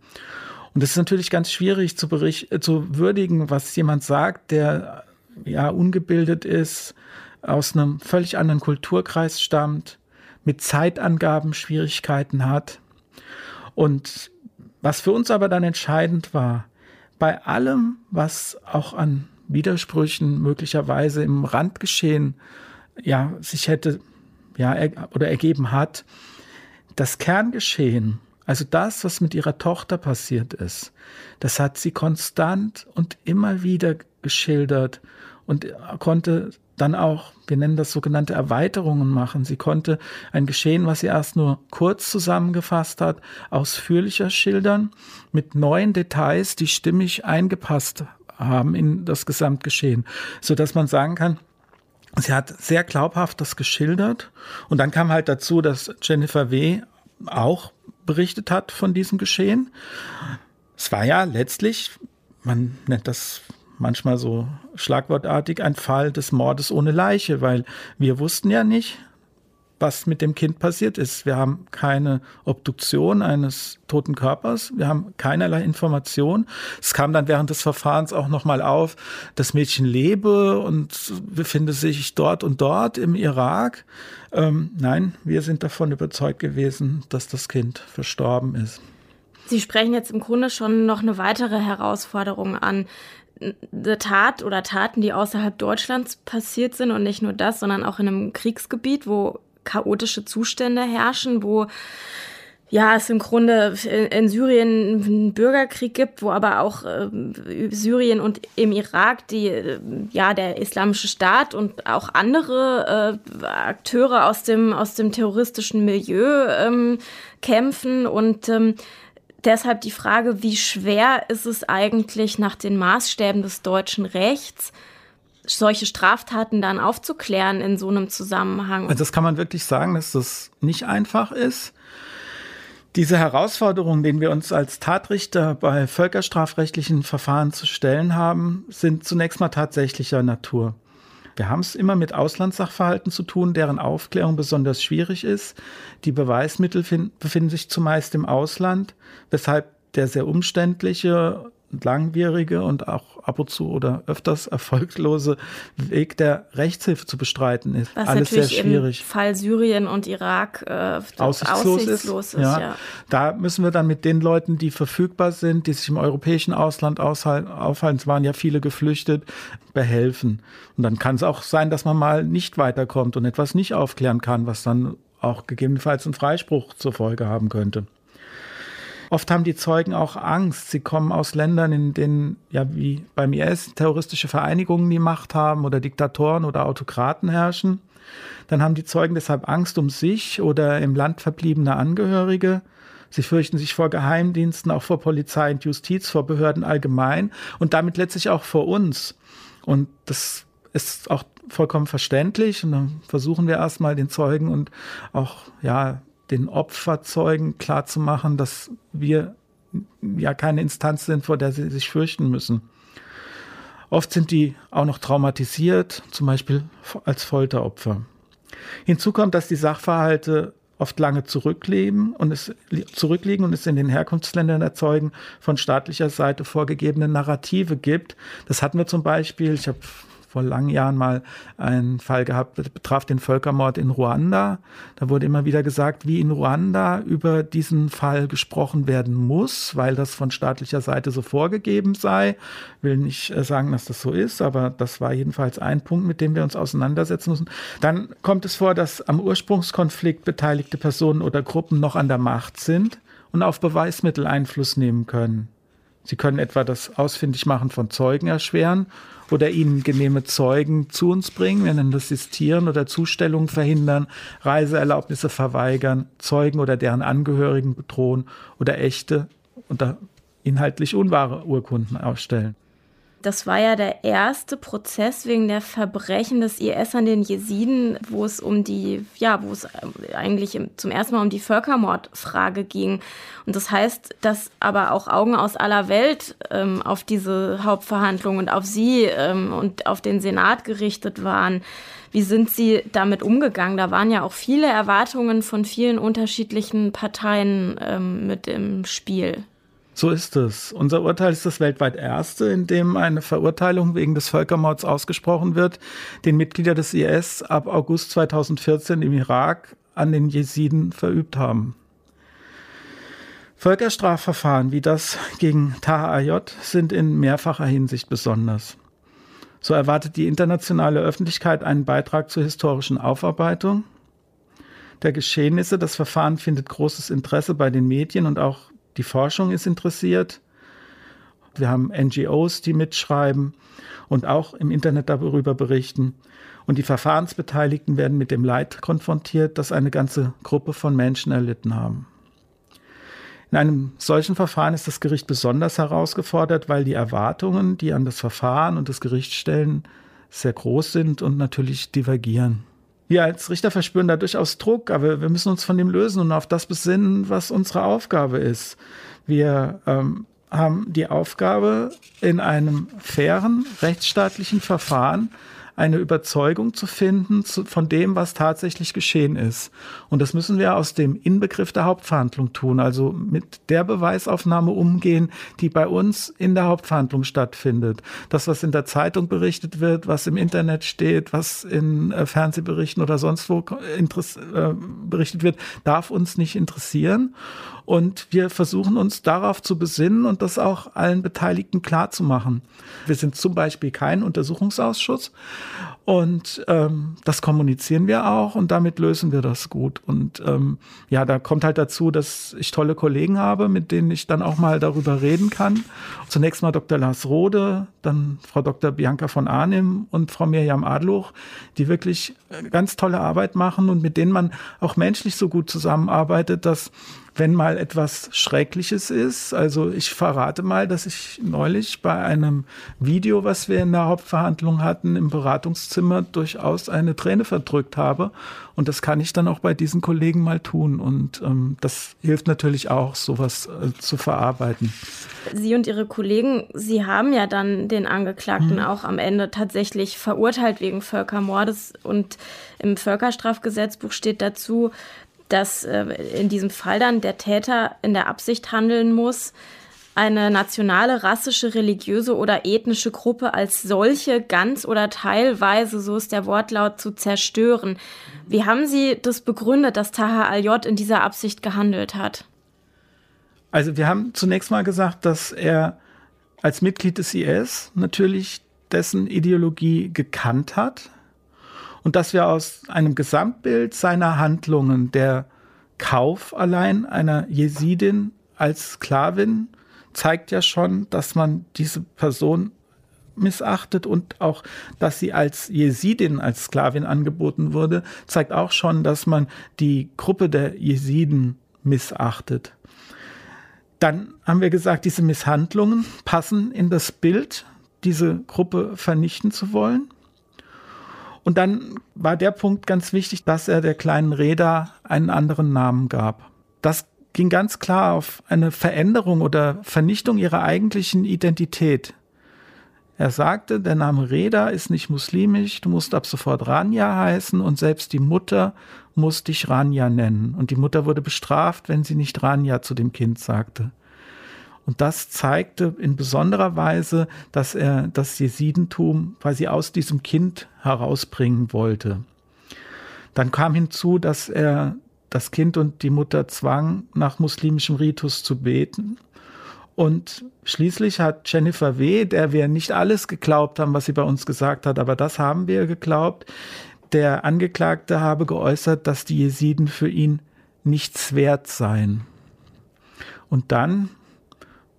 Und es ist natürlich ganz schwierig zu, bericht, äh, zu würdigen, was jemand sagt, der ja ungebildet ist, aus einem völlig anderen Kulturkreis stammt, mit Zeitangaben Schwierigkeiten hat. Und was für uns aber dann entscheidend war, bei allem, was auch an Widersprüchen möglicherweise im Randgeschehen ja sich hätte ja er, oder ergeben hat, das Kerngeschehen Also das, was mit ihrer Tochter passiert ist, das hat sie konstant und immer wieder geschildert und konnte dann auch, wir nennen das sogenannte Erweiterungen machen. Sie konnte ein Geschehen, was sie erst nur kurz zusammengefasst hat, ausführlicher schildern, mit neuen Details, die stimmig eingepasst haben in das Gesamtgeschehen, so dass man sagen kann, sie hat sehr glaubhaft das geschildert. Und dann kam halt dazu, dass Jennifer W. auch berichtet hat von diesem Geschehen. Es war ja letztlich, man nennt das manchmal so schlagwortartig, ein Fall des Mordes ohne Leiche, weil wir wussten ja nicht, was mit dem Kind passiert ist. Wir haben keine Obduktion eines toten Körpers, wir haben keinerlei Information. Es kam dann während des Verfahrens auch nochmal auf, das Mädchen lebe und befinde sich dort und dort im Irak. Ähm, nein, wir sind davon überzeugt gewesen, dass das Kind verstorben ist. Sie sprechen jetzt im Grunde schon noch eine weitere Herausforderung an eine Tat oder Taten, die außerhalb Deutschlands passiert sind und nicht nur das, sondern auch in einem Kriegsgebiet, wo chaotische Zustände herrschen, wo ja, es im Grunde in Syrien einen Bürgerkrieg gibt, wo aber auch äh, Syrien und im Irak die, äh, ja, der islamische Staat und auch andere äh, Akteure aus dem, aus dem terroristischen Milieu ähm, kämpfen und ähm, Deshalb die Frage, wie schwer ist es eigentlich nach den Maßstäben des deutschen Rechts, solche Straftaten dann aufzuklären in so einem Zusammenhang? Also das kann man wirklich sagen, dass das nicht einfach ist. Diese Herausforderungen, denen wir uns als Tatrichter bei völkerstrafrechtlichen Verfahren zu stellen haben, sind zunächst mal tatsächlicher Natur. Wir haben es immer mit Auslandssachverhalten zu tun, deren Aufklärung besonders schwierig ist. Die Beweismittel befinden sich zumeist im Ausland, weshalb der sehr umständliche langwierige und auch ab und zu oder öfters erfolglose Weg der Rechtshilfe zu bestreiten ist. Was Alles sehr schwierig. Im Fall Syrien und Irak äh, aussichtslos, aussichtslos ist. ist ja. ja. Da müssen wir dann mit den Leuten, die verfügbar sind, die sich im europäischen Ausland aufhalten, es waren ja viele geflüchtet, behelfen. Und dann kann es auch sein, dass man mal nicht weiterkommt und etwas nicht aufklären kann, was dann auch gegebenenfalls einen Freispruch zur Folge haben könnte. Oft haben die Zeugen auch Angst. Sie kommen aus Ländern, in denen, ja, wie beim IS, terroristische Vereinigungen die Macht haben oder Diktatoren oder Autokraten herrschen. Dann haben die Zeugen deshalb Angst um sich oder im Land verbliebene Angehörige. Sie fürchten sich vor Geheimdiensten, auch vor Polizei und Justiz, vor Behörden allgemein und damit letztlich auch vor uns. Und das ist auch vollkommen verständlich. Und dann versuchen wir erstmal den Zeugen und auch, ja, den Opferzeugen klarzumachen, dass wir ja keine Instanz sind, vor der sie sich fürchten müssen. Oft sind die auch noch traumatisiert, zum Beispiel als Folteropfer. Hinzu kommt, dass die Sachverhalte oft lange zurückleben und es zurückliegen und es in den Herkunftsländern erzeugen von staatlicher Seite vorgegebene Narrative gibt. Das hatten wir zum Beispiel, ich habe vor langen Jahren mal einen Fall gehabt, betraf den Völkermord in Ruanda. Da wurde immer wieder gesagt, wie in Ruanda über diesen Fall gesprochen werden muss, weil das von staatlicher Seite so vorgegeben sei. Will nicht äh, sagen, dass das so ist, aber das war jedenfalls ein Punkt, mit dem wir uns auseinandersetzen müssen. Dann kommt es vor, dass am Ursprungskonflikt beteiligte Personen oder Gruppen noch an der Macht sind und auf Beweismittel Einfluss nehmen können. Sie können etwa das Ausfindigmachen von Zeugen erschweren oder ihnen genehme Zeugen zu uns bringen. Wir nennen das Sistieren oder Zustellungen verhindern, Reiseerlaubnisse verweigern, Zeugen oder deren Angehörigen bedrohen oder echte oder inhaltlich unwahre Urkunden ausstellen. Das war ja der erste Prozess wegen der Verbrechen des IS an den Jesiden, wo es um die, ja, wo es eigentlich zum ersten Mal um die Völkermordfrage ging. Und das heißt, dass aber auch Augen aus aller Welt ähm, auf diese Hauptverhandlung und auf Sie ähm, und auf den Senat gerichtet waren. Wie sind Sie damit umgegangen? Da waren ja auch viele Erwartungen von vielen unterschiedlichen Parteien ähm, mit im Spiel. So ist es. Unser Urteil ist das weltweit erste, in dem eine Verurteilung wegen des Völkermords ausgesprochen wird, den Mitglieder des IS ab August 2014 im Irak an den Jesiden verübt haben. Völkerstrafverfahren wie das gegen Taha Ayot sind in mehrfacher Hinsicht besonders. So erwartet die internationale Öffentlichkeit einen Beitrag zur historischen Aufarbeitung. der Geschehnisse. Das Verfahren findet großes Interesse bei den Medien und auch die Forschung ist interessiert. Wir haben NGOs, die mitschreiben und auch im Internet darüber berichten. Und die Verfahrensbeteiligten werden mit dem Leid konfrontiert, das eine ganze Gruppe von Menschen erlitten haben. In einem solchen Verfahren ist das Gericht besonders herausgefordert, weil die Erwartungen, die an das Verfahren und das Gericht stellen, sehr groß sind und natürlich divergieren. Wir als Richter verspüren da durchaus Druck, aber wir müssen uns von dem lösen und auf das besinnen, was unsere Aufgabe ist. Wir ähm, haben die Aufgabe, in einem fairen rechtsstaatlichen Verfahren eine Überzeugung zu finden zu, von dem, was tatsächlich geschehen ist. Und das müssen wir aus dem Inbegriff der Hauptverhandlung tun, also mit der Beweisaufnahme umgehen, die bei uns in der Hauptverhandlung stattfindet. Das, was in der Zeitung berichtet wird, was im Internet steht, was in äh, Fernsehberichten oder sonst wo äh, berichtet wird, darf uns nicht interessieren. Und wir versuchen uns darauf zu besinnen und das auch allen Beteiligten klar zu machen. Wir sind zum Beispiel kein Untersuchungsausschuss und ähm, das kommunizieren wir auch und damit lösen wir das gut. Und ähm, ja, da kommt halt dazu, dass ich tolle Kollegen habe, mit denen ich dann auch mal darüber reden kann. Zunächst mal Dr. Lars Rode, dann Frau Dr. Bianca von Arnim und Frau Mirjam Adluch, die wirklich ganz tolle Arbeit machen und mit denen man auch menschlich so gut zusammenarbeitet, dass wenn mal etwas Schreckliches ist. Also ich verrate mal, dass ich neulich bei einem Video, was wir in der Hauptverhandlung hatten, im Beratungszimmer durchaus eine Träne verdrückt habe. Und das kann ich dann auch bei diesen Kollegen mal tun. Und ähm, das hilft natürlich auch, sowas äh, zu verarbeiten. Sie und Ihre Kollegen, Sie haben ja dann den Angeklagten hm. auch am Ende tatsächlich verurteilt wegen Völkermordes. Und im Völkerstrafgesetzbuch steht dazu, dass äh, in diesem Fall dann der Täter in der Absicht handeln muss, eine nationale, rassische, religiöse oder ethnische Gruppe als solche ganz oder teilweise, so ist der Wortlaut, zu zerstören. Wie haben Sie das begründet, dass Taha al-J in dieser Absicht gehandelt hat? Also wir haben zunächst mal gesagt, dass er als Mitglied des IS natürlich dessen Ideologie gekannt hat, und dass wir aus einem Gesamtbild seiner Handlungen, der Kauf allein einer Jesidin als Sklavin, zeigt ja schon, dass man diese Person missachtet und auch, dass sie als Jesidin, als Sklavin angeboten wurde, zeigt auch schon, dass man die Gruppe der Jesiden missachtet. Dann haben wir gesagt, diese Misshandlungen passen in das Bild, diese Gruppe vernichten zu wollen. Und dann war der Punkt ganz wichtig, dass er der kleinen Reda einen anderen Namen gab. Das ging ganz klar auf eine Veränderung oder Vernichtung ihrer eigentlichen Identität. Er sagte, der Name Reda ist nicht muslimisch, du musst ab sofort Rania heißen und selbst die Mutter muss dich Rania nennen. Und die Mutter wurde bestraft, wenn sie nicht Rania zu dem Kind sagte. Und das zeigte in besonderer Weise, dass er das Jesidentum quasi aus diesem Kind herausbringen wollte. Dann kam hinzu, dass er das Kind und die Mutter zwang, nach muslimischem Ritus zu beten. Und schließlich hat Jennifer W., der wir nicht alles geglaubt haben, was sie bei uns gesagt hat, aber das haben wir geglaubt, der Angeklagte habe geäußert, dass die Jesiden für ihn nichts wert seien. Und dann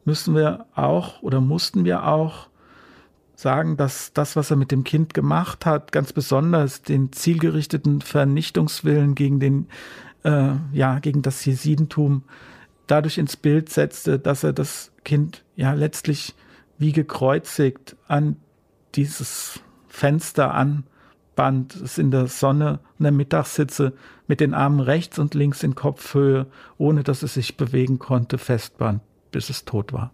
müssen wir auch oder mussten wir auch sagen, dass das, was er mit dem Kind gemacht hat, ganz besonders den zielgerichteten Vernichtungswillen gegen den, äh, ja, gegen das Jesidentum dadurch ins Bild setzte, dass er das Kind ja letztlich wie gekreuzigt an dieses Fenster anband, es in der Sonne in der Mittagssitze mit den Armen rechts und links in Kopfhöhe, ohne dass es sich bewegen konnte, festband bis es tot war.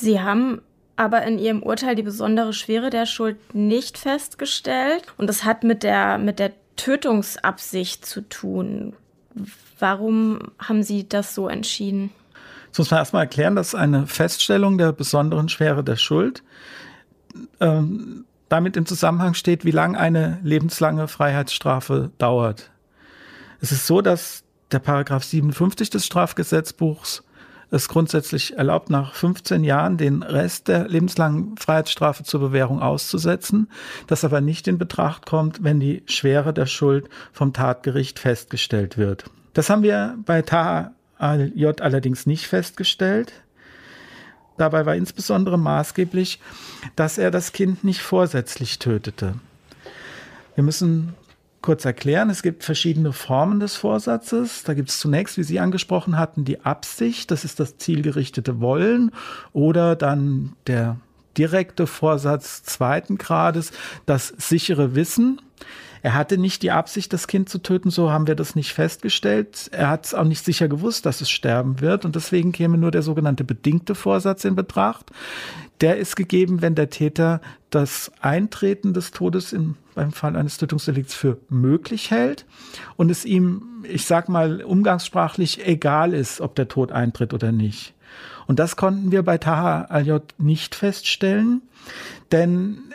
Sie haben aber in Ihrem Urteil die besondere Schwere der Schuld nicht festgestellt. Und das hat mit der, mit der Tötungsabsicht zu tun. Warum haben Sie das so entschieden? Jetzt muss man erstmal erklären, dass eine Feststellung der besonderen Schwere der Schuld ähm, damit im Zusammenhang steht, wie lang eine lebenslange Freiheitsstrafe dauert. Es ist so, dass der Paragraph 57 des Strafgesetzbuchs es grundsätzlich erlaubt, nach 15 Jahren den Rest der lebenslangen Freiheitsstrafe zur Bewährung auszusetzen, das aber nicht in Betracht kommt, wenn die Schwere der Schuld vom Tatgericht festgestellt wird. Das haben wir bei Taha al-J allerdings nicht festgestellt. Dabei war insbesondere maßgeblich, dass er das Kind nicht vorsätzlich tötete. Wir müssen kurz erklären. Es gibt verschiedene Formen des Vorsatzes. Da gibt es zunächst, wie Sie angesprochen hatten, die Absicht, das ist das zielgerichtete Wollen oder dann der direkte Vorsatz zweiten Grades, das sichere Wissen. Er hatte nicht die Absicht, das Kind zu töten, so haben wir das nicht festgestellt. Er hat es auch nicht sicher gewusst, dass es sterben wird und deswegen käme nur der sogenannte bedingte Vorsatz in Betracht. Der ist gegeben, wenn der Täter das Eintreten des Todes im, beim Fall eines Tötungsdelikts für möglich hält und es ihm, ich sag mal, umgangssprachlich egal ist, ob der Tod eintritt oder nicht. Und das konnten wir bei Taha al-J nicht feststellen, denn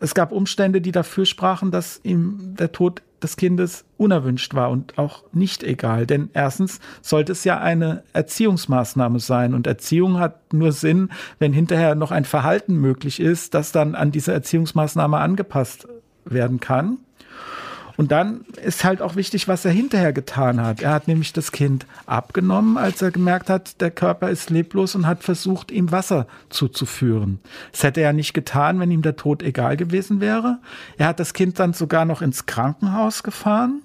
es gab Umstände, die dafür sprachen, dass ihm der Tod des Kindes unerwünscht war und auch nicht egal. Denn erstens sollte es ja eine Erziehungsmaßnahme sein und Erziehung hat nur Sinn, wenn hinterher noch ein Verhalten möglich ist, das dann an diese Erziehungsmaßnahme angepasst werden kann. Und dann ist halt auch wichtig, was er hinterher getan hat. Er hat nämlich das Kind abgenommen, als er gemerkt hat, der Körper ist leblos und hat versucht, ihm Wasser zuzuführen. Das hätte er nicht getan, wenn ihm der Tod egal gewesen wäre. Er hat das Kind dann sogar noch ins Krankenhaus gefahren.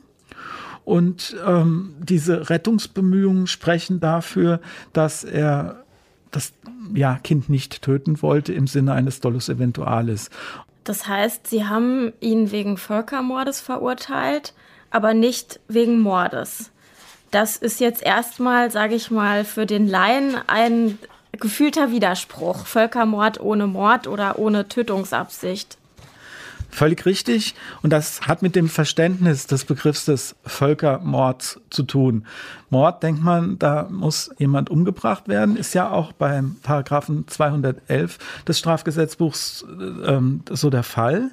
Und ähm, diese Rettungsbemühungen sprechen dafür, dass er das ja, Kind nicht töten wollte im Sinne eines Dolus Eventualis. Das heißt, sie haben ihn wegen Völkermordes verurteilt, aber nicht wegen Mordes. Das ist jetzt erstmal, sage ich mal, für den Laien ein gefühlter Widerspruch. Völkermord ohne Mord oder ohne Tötungsabsicht. Völlig richtig. Und das hat mit dem Verständnis des Begriffs des Völkermords zu tun. Mord, denkt man, da muss jemand umgebracht werden, ist ja auch beim Paragraphen 211 des Strafgesetzbuchs ähm, so der Fall.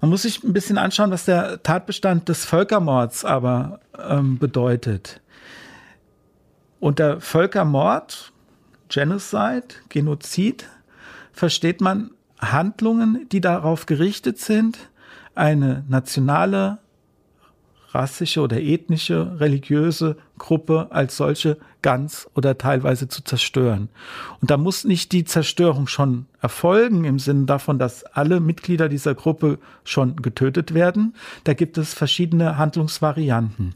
Man muss sich ein bisschen anschauen, was der Tatbestand des Völkermords aber ähm, bedeutet. Unter Völkermord, Genocide, Genozid, versteht man Handlungen, die darauf gerichtet sind, eine nationale, rassische oder ethnische, religiöse Gruppe als solche ganz oder teilweise zu zerstören. Und da muss nicht die Zerstörung schon erfolgen im Sinne davon, dass alle Mitglieder dieser Gruppe schon getötet werden. Da gibt es verschiedene Handlungsvarianten.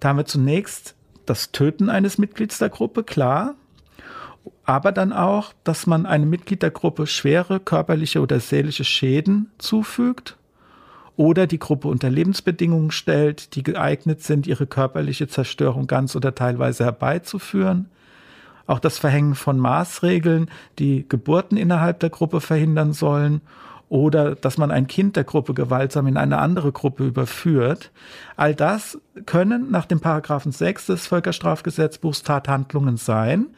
Da haben wir zunächst das Töten eines Mitglieds der Gruppe, klar aber dann auch, dass man einem Mitglied der Gruppe schwere körperliche oder seelische Schäden zufügt oder die Gruppe unter Lebensbedingungen stellt, die geeignet sind, ihre körperliche Zerstörung ganz oder teilweise herbeizuführen. Auch das Verhängen von Maßregeln, die Geburten innerhalb der Gruppe verhindern sollen oder dass man ein Kind der Gruppe gewaltsam in eine andere Gruppe überführt. All das können nach dem Paragraphen 6 des Völkerstrafgesetzbuchs Tathandlungen sein.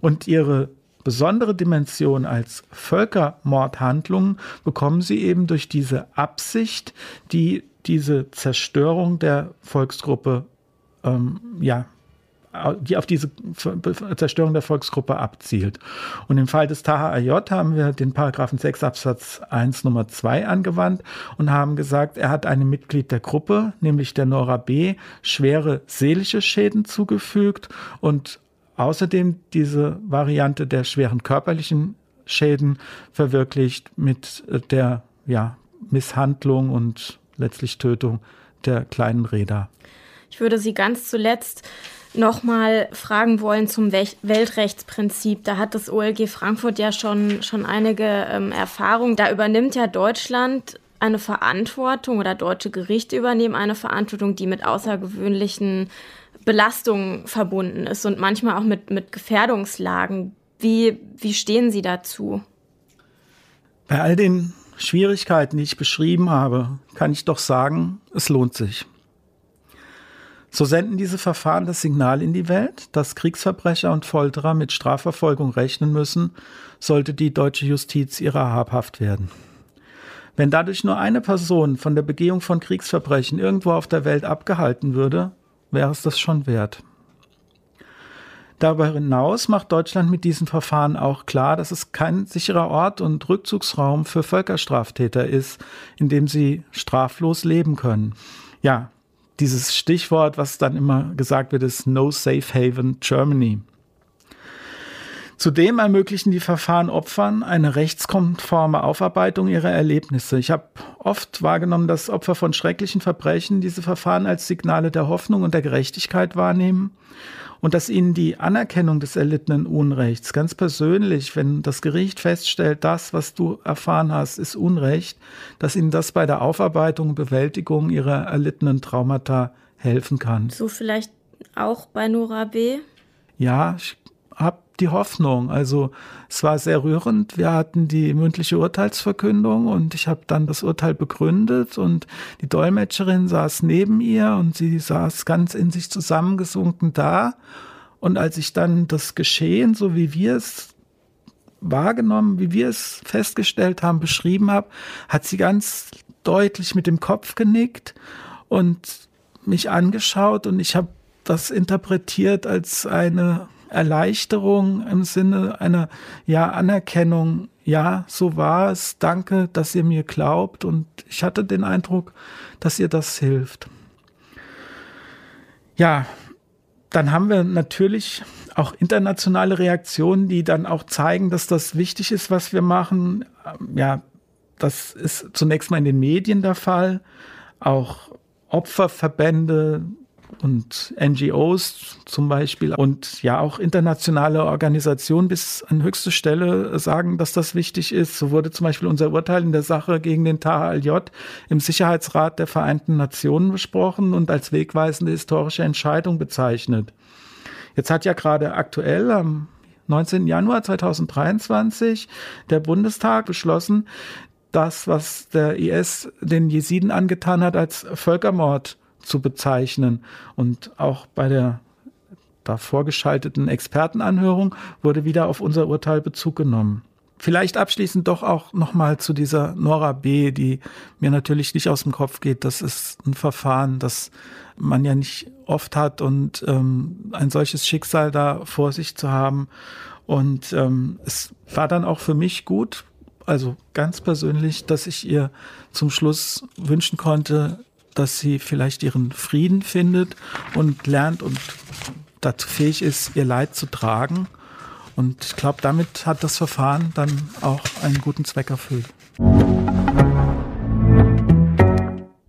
Und ihre besondere Dimension als Völkermordhandlung bekommen sie eben durch diese Absicht, die diese Zerstörung der Volksgruppe, ähm, ja, die auf diese Zerstörung der Volksgruppe abzielt. Und im Fall des Taha AJ haben wir den Paragraphen 6 Absatz 1 Nummer 2 angewandt und haben gesagt, er hat einem Mitglied der Gruppe, nämlich der Nora B., schwere seelische Schäden zugefügt und außerdem diese Variante der schweren körperlichen Schäden verwirklicht mit der ja, Misshandlung und letztlich Tötung der kleinen Räder. Ich würde Sie ganz zuletzt noch mal fragen wollen zum Weltrechtsprinzip. Da hat das OLG Frankfurt ja schon, schon einige ähm, Erfahrungen. Da übernimmt ja Deutschland eine Verantwortung oder deutsche Gerichte übernehmen eine Verantwortung, die mit außergewöhnlichen Belastung verbunden ist und manchmal auch mit, mit Gefährdungslagen. Wie, wie stehen Sie dazu? Bei all den Schwierigkeiten, die ich beschrieben habe, kann ich doch sagen, es lohnt sich. So senden diese Verfahren das Signal in die Welt, dass Kriegsverbrecher und Folterer mit Strafverfolgung rechnen müssen, sollte die deutsche Justiz ihrer habhaft werden. Wenn dadurch nur eine Person von der Begehung von Kriegsverbrechen irgendwo auf der Welt abgehalten würde, wäre es das schon wert. Darüber hinaus macht Deutschland mit diesem Verfahren auch klar, dass es kein sicherer Ort und Rückzugsraum für Völkerstraftäter ist, in dem sie straflos leben können. Ja, dieses Stichwort, was dann immer gesagt wird, ist No Safe Haven Germany. Zudem ermöglichen die Verfahren Opfern eine rechtskonforme Aufarbeitung ihrer Erlebnisse. Ich habe oft wahrgenommen, dass Opfer von schrecklichen Verbrechen diese Verfahren als Signale der Hoffnung und der Gerechtigkeit wahrnehmen und dass ihnen die Anerkennung des erlittenen Unrechts ganz persönlich, wenn das Gericht feststellt, das, was du erfahren hast, ist Unrecht, dass ihnen das bei der Aufarbeitung und Bewältigung ihrer erlittenen Traumata helfen kann. So vielleicht auch bei Nora B. Ja, ich habe die Hoffnung. Also es war sehr rührend. Wir hatten die mündliche Urteilsverkündung und ich habe dann das Urteil begründet und die Dolmetscherin saß neben ihr und sie saß ganz in sich zusammengesunken da. Und als ich dann das Geschehen, so wie wir es wahrgenommen, wie wir es festgestellt haben, beschrieben habe, hat sie ganz deutlich mit dem Kopf genickt und mich angeschaut und ich habe das interpretiert als eine Erleichterung im Sinne einer ja Anerkennung. Ja, so war es. Danke, dass ihr mir glaubt. Und ich hatte den Eindruck, dass ihr das hilft. Ja, dann haben wir natürlich auch internationale Reaktionen, die dann auch zeigen, dass das wichtig ist, was wir machen. Ja, das ist zunächst mal in den Medien der Fall. Auch Opferverbände, und NGOs zum Beispiel und ja auch internationale Organisationen bis an höchste Stelle sagen, dass das wichtig ist. So wurde zum Beispiel unser Urteil in der Sache gegen den THLJ im Sicherheitsrat der Vereinten Nationen besprochen und als wegweisende historische Entscheidung bezeichnet. Jetzt hat ja gerade aktuell am 19. Januar 2023 der Bundestag beschlossen, das, was der IS den Jesiden angetan hat, als Völkermord zu bezeichnen. Und auch bei der davor geschalteten Expertenanhörung wurde wieder auf unser Urteil Bezug genommen. Vielleicht abschließend doch auch nochmal zu dieser Nora B., die mir natürlich nicht aus dem Kopf geht. Das ist ein Verfahren, das man ja nicht oft hat und ähm, ein solches Schicksal da vor sich zu haben. Und ähm, es war dann auch für mich gut, also ganz persönlich, dass ich ihr zum Schluss wünschen konnte, dass sie vielleicht ihren Frieden findet und lernt und dazu fähig ist, ihr Leid zu tragen. Und ich glaube, damit hat das Verfahren dann auch einen guten Zweck erfüllt.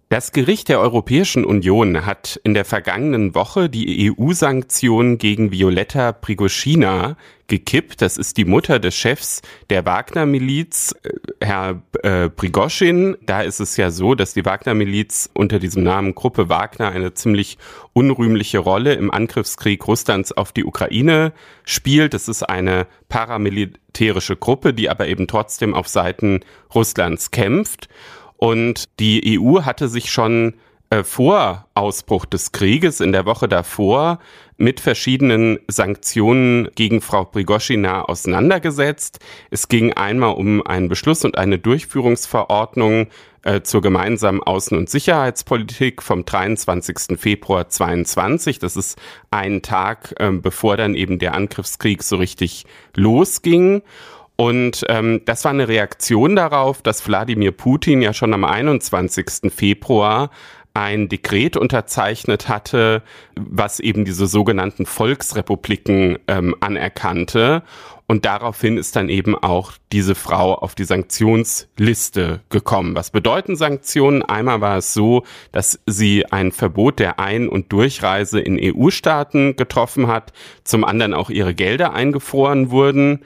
Das Gericht der Europäischen Union hat in der vergangenen Woche die EU-Sanktionen gegen Violetta Prigoschina gekippt. Das ist die Mutter des Chefs der Wagner-Miliz, äh, Herr äh, Prigoschin. Da ist es ja so, dass die Wagner-Miliz unter diesem Namen Gruppe Wagner eine ziemlich unrühmliche Rolle im Angriffskrieg Russlands auf die Ukraine spielt. Es ist eine paramilitärische Gruppe, die aber eben trotzdem auf Seiten Russlands kämpft. Und die EU hatte sich schon äh, vor Ausbruch des Krieges in der Woche davor mit verschiedenen Sanktionen gegen Frau Prigoschina auseinandergesetzt. Es ging einmal um einen Beschluss und eine Durchführungsverordnung äh, zur gemeinsamen Außen- und Sicherheitspolitik vom 23. Februar 22. Das ist ein Tag, äh, bevor dann eben der Angriffskrieg so richtig losging. Und ähm, das war eine Reaktion darauf, dass Wladimir Putin ja schon am 21. Februar ein Dekret unterzeichnet hatte, was eben diese sogenannten Volksrepubliken ähm, anerkannte. Und daraufhin ist dann eben auch diese Frau auf die Sanktionsliste gekommen. Was bedeuten Sanktionen? Einmal war es so, dass sie ein Verbot der Ein- und Durchreise in EU-Staaten getroffen hat, zum anderen auch ihre Gelder eingefroren wurden.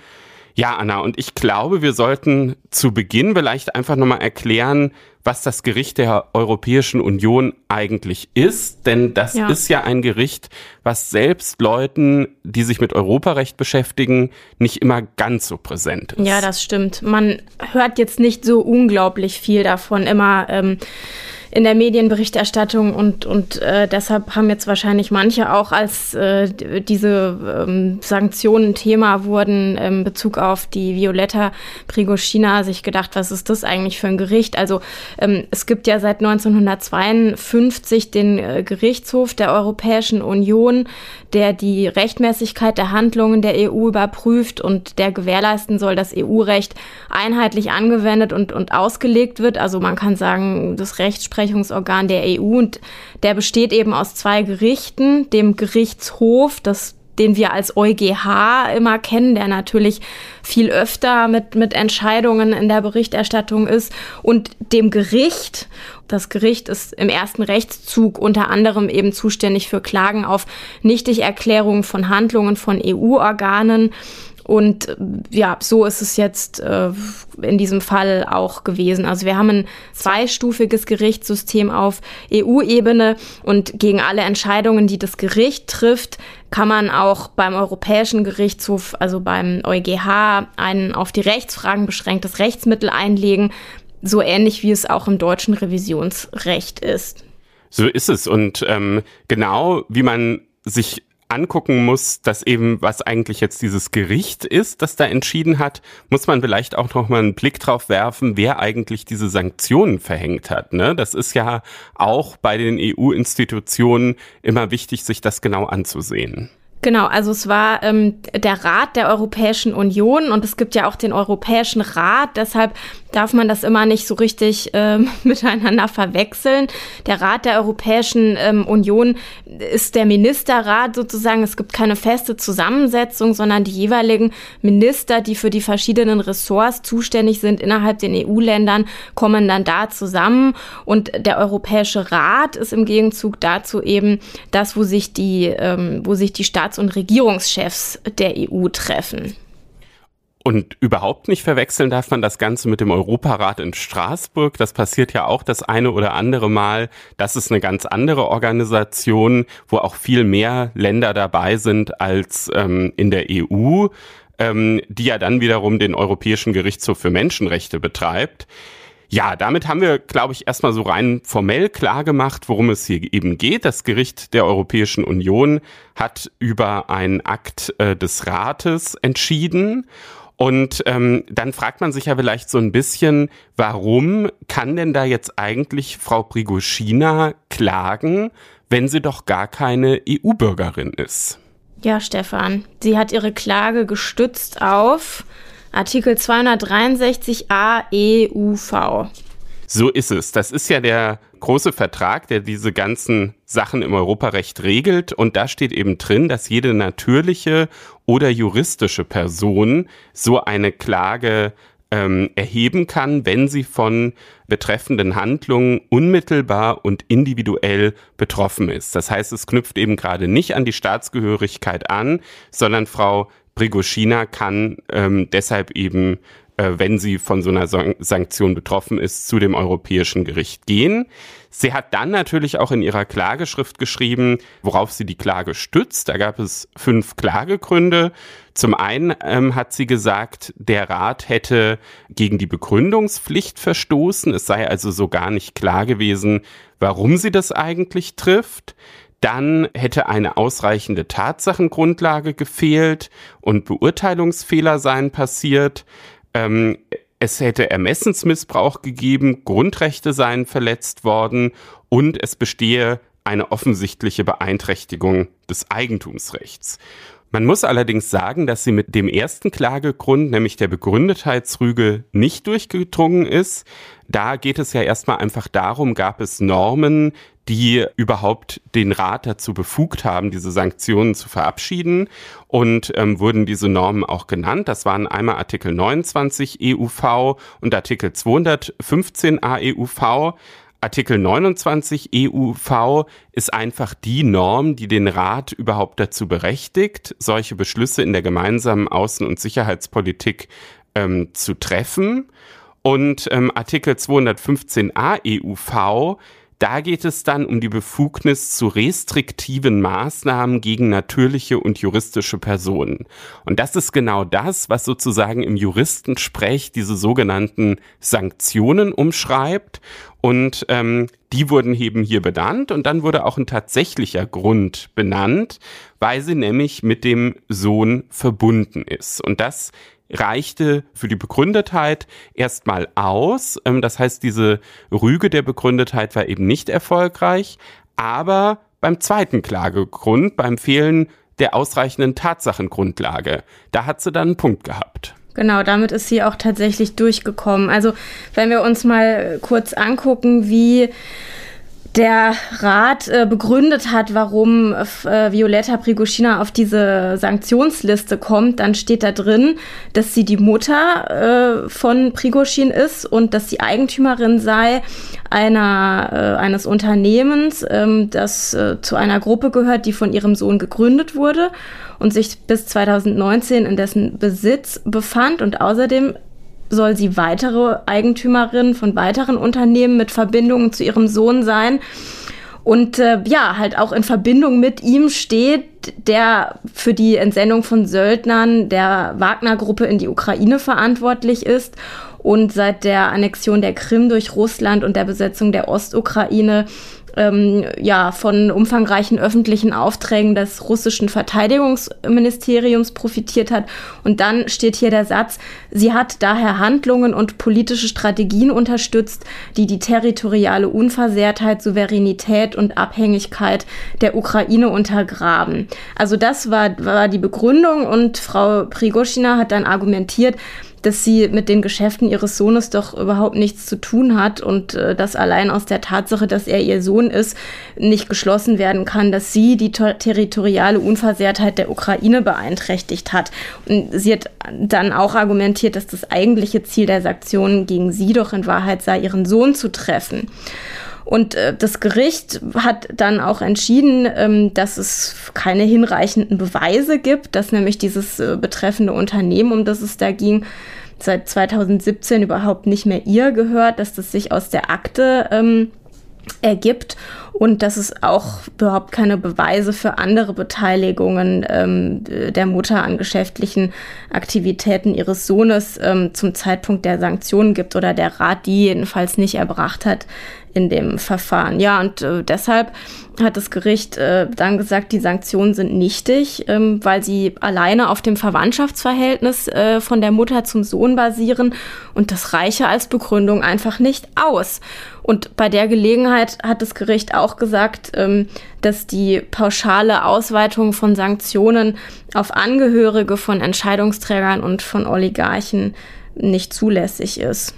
Ja, Anna, und ich glaube, wir sollten zu Beginn vielleicht einfach nochmal erklären, was das Gericht der Europäischen Union eigentlich ist. Denn das ja. ist ja ein Gericht, was selbst Leuten, die sich mit Europarecht beschäftigen, nicht immer ganz so präsent ist. Ja, das stimmt. Man hört jetzt nicht so unglaublich viel davon immer. Ähm in der Medienberichterstattung und, und äh, deshalb haben jetzt wahrscheinlich manche auch, als äh, diese ähm, Sanktionen Thema wurden in Bezug auf die Violetta Prigoschina, sich gedacht, was ist das eigentlich für ein Gericht? Also ähm, es gibt ja seit 1952 den äh, Gerichtshof der Europäischen Union, der die Rechtmäßigkeit der Handlungen der EU überprüft und der gewährleisten soll, dass EU-Recht einheitlich angewendet und, und ausgelegt wird. Also man kann sagen, das Rechtsprechungsorgan der EU und der besteht eben aus zwei Gerichten, dem Gerichtshof, das den wir als EuGH immer kennen, der natürlich viel öfter mit, mit Entscheidungen in der Berichterstattung ist, und dem Gericht. Das Gericht ist im ersten Rechtszug unter anderem eben zuständig für Klagen auf Nichtigerklärungen von Handlungen von EU-Organen. Und äh, ja, so ist es jetzt äh, in diesem Fall auch gewesen. Also wir haben ein zweistufiges Gerichtssystem auf EU-Ebene und gegen alle Entscheidungen, die das Gericht trifft, kann man auch beim Europäischen Gerichtshof, also beim EuGH, ein auf die Rechtsfragen beschränktes Rechtsmittel einlegen, so ähnlich wie es auch im deutschen Revisionsrecht ist. So ist es. Und ähm, genau wie man sich angucken muss, dass eben, was eigentlich jetzt dieses Gericht ist, das da entschieden hat, muss man vielleicht auch noch mal einen Blick drauf werfen, wer eigentlich diese Sanktionen verhängt hat. Ne? Das ist ja auch bei den EU-Institutionen immer wichtig, sich das genau anzusehen. Genau, also es war ähm, der Rat der Europäischen Union und es gibt ja auch den Europäischen Rat. Deshalb darf man das immer nicht so richtig ähm, miteinander verwechseln. Der Rat der Europäischen ähm, Union ist der Ministerrat sozusagen. Es gibt keine feste Zusammensetzung, sondern die jeweiligen Minister, die für die verschiedenen Ressorts zuständig sind innerhalb den EU-Ländern, kommen dann da zusammen. Und der Europäische Rat ist im Gegenzug dazu eben das, wo sich die, ähm, wo sich die Staats- und Regierungschefs der EU treffen. Und überhaupt nicht verwechseln darf man das Ganze mit dem Europarat in Straßburg. Das passiert ja auch das eine oder andere Mal. Das ist eine ganz andere Organisation, wo auch viel mehr Länder dabei sind als ähm, in der EU, ähm, die ja dann wiederum den Europäischen Gerichtshof für Menschenrechte betreibt. Ja, damit haben wir, glaube ich, erstmal so rein formell klar gemacht, worum es hier eben geht. Das Gericht der Europäischen Union hat über einen Akt äh, des Rates entschieden. Und ähm, dann fragt man sich ja vielleicht so ein bisschen, warum kann denn da jetzt eigentlich Frau Prigoschina klagen, wenn sie doch gar keine EU-Bürgerin ist? Ja, Stefan, sie hat ihre Klage gestützt auf Artikel 263a EUV. So ist es. Das ist ja der große Vertrag, der diese ganzen Sachen im Europarecht regelt. Und da steht eben drin, dass jede natürliche oder juristische Person so eine Klage ähm, erheben kann, wenn sie von betreffenden Handlungen unmittelbar und individuell betroffen ist. Das heißt, es knüpft eben gerade nicht an die Staatsgehörigkeit an, sondern Frau Brigoschina kann ähm, deshalb eben, äh, wenn sie von so einer Sanktion betroffen ist, zu dem Europäischen Gericht gehen. Sie hat dann natürlich auch in ihrer Klageschrift geschrieben, worauf sie die Klage stützt. Da gab es fünf Klagegründe. Zum einen ähm, hat sie gesagt, der Rat hätte gegen die Begründungspflicht verstoßen. Es sei also so gar nicht klar gewesen, warum sie das eigentlich trifft dann hätte eine ausreichende Tatsachengrundlage gefehlt und Beurteilungsfehler seien passiert. Ähm, es hätte Ermessensmissbrauch gegeben, Grundrechte seien verletzt worden und es bestehe eine offensichtliche Beeinträchtigung des Eigentumsrechts. Man muss allerdings sagen, dass sie mit dem ersten Klagegrund, nämlich der Begründetheitsrüge, nicht durchgedrungen ist. Da geht es ja erstmal einfach darum, gab es Normen, die überhaupt den Rat dazu befugt haben, diese Sanktionen zu verabschieden und ähm, wurden diese Normen auch genannt. Das waren einmal Artikel 29 EUV und Artikel 215 AEUV. Artikel 29 EUV ist einfach die Norm, die den Rat überhaupt dazu berechtigt, solche Beschlüsse in der gemeinsamen Außen- und Sicherheitspolitik ähm, zu treffen. Und ähm, Artikel 215a EUV da geht es dann um die Befugnis zu restriktiven Maßnahmen gegen natürliche und juristische Personen. Und das ist genau das, was sozusagen im Juristensprech diese sogenannten Sanktionen umschreibt. Und ähm, die wurden eben hier benannt und dann wurde auch ein tatsächlicher Grund benannt, weil sie nämlich mit dem Sohn verbunden ist. Und das reichte für die Begründetheit erstmal aus. Ähm, das heißt, diese Rüge der Begründetheit war eben nicht erfolgreich, aber beim zweiten Klagegrund, beim Fehlen der ausreichenden Tatsachengrundlage, da hat sie dann einen Punkt gehabt. Genau, damit ist sie auch tatsächlich durchgekommen. Also wenn wir uns mal kurz angucken, wie der Rat äh, begründet hat, warum äh, Violetta Prigoschina auf diese Sanktionsliste kommt, dann steht da drin, dass sie die Mutter äh, von Prigoschin ist und dass sie Eigentümerin sei einer, äh, eines Unternehmens, ähm, das äh, zu einer Gruppe gehört, die von ihrem Sohn gegründet wurde und sich bis 2019 in dessen Besitz befand und außerdem soll sie weitere Eigentümerin von weiteren Unternehmen mit Verbindungen zu ihrem Sohn sein. Und äh, ja, halt auch in Verbindung mit ihm steht, der für die Entsendung von Söldnern der Wagner-Gruppe in die Ukraine verantwortlich ist und seit der Annexion der Krim durch Russland und der Besetzung der Ostukraine ähm, ja, von umfangreichen öffentlichen Aufträgen des russischen Verteidigungsministeriums profitiert hat. Und dann steht hier der Satz, sie hat daher Handlungen und politische Strategien unterstützt, die die territoriale Unversehrtheit, Souveränität und Abhängigkeit der Ukraine untergraben. Also das war, war die Begründung und Frau Prigoschina hat dann argumentiert, dass sie mit den Geschäften ihres Sohnes doch überhaupt nichts zu tun hat und äh, dass allein aus der Tatsache, dass er ihr Sohn ist, nicht geschlossen werden kann, dass sie die territoriale Unversehrtheit der Ukraine beeinträchtigt hat. Und sie hat dann auch argumentiert, dass das eigentliche Ziel der Sanktionen gegen sie doch in Wahrheit sei, ihren Sohn zu treffen. Und äh, das Gericht hat dann auch entschieden, ähm, dass es keine hinreichenden Beweise gibt, dass nämlich dieses äh, betreffende Unternehmen, um das es da ging, seit 2017 überhaupt nicht mehr ihr gehört, dass das sich aus der Akte ähm, ergibt und dass es auch überhaupt keine Beweise für andere Beteiligungen ähm, der Mutter an geschäftlichen Aktivitäten ihres Sohnes ähm, zum Zeitpunkt der Sanktionen gibt oder der Rat die jedenfalls nicht erbracht hat, in dem Verfahren. Ja, und äh, deshalb hat das Gericht äh, dann gesagt, die Sanktionen sind nichtig, ähm, weil sie alleine auf dem Verwandtschaftsverhältnis äh, von der Mutter zum Sohn basieren und das reiche als Begründung einfach nicht aus. Und bei der Gelegenheit hat das Gericht auch gesagt, ähm, dass die pauschale Ausweitung von Sanktionen auf Angehörige von Entscheidungsträgern und von Oligarchen nicht zulässig ist.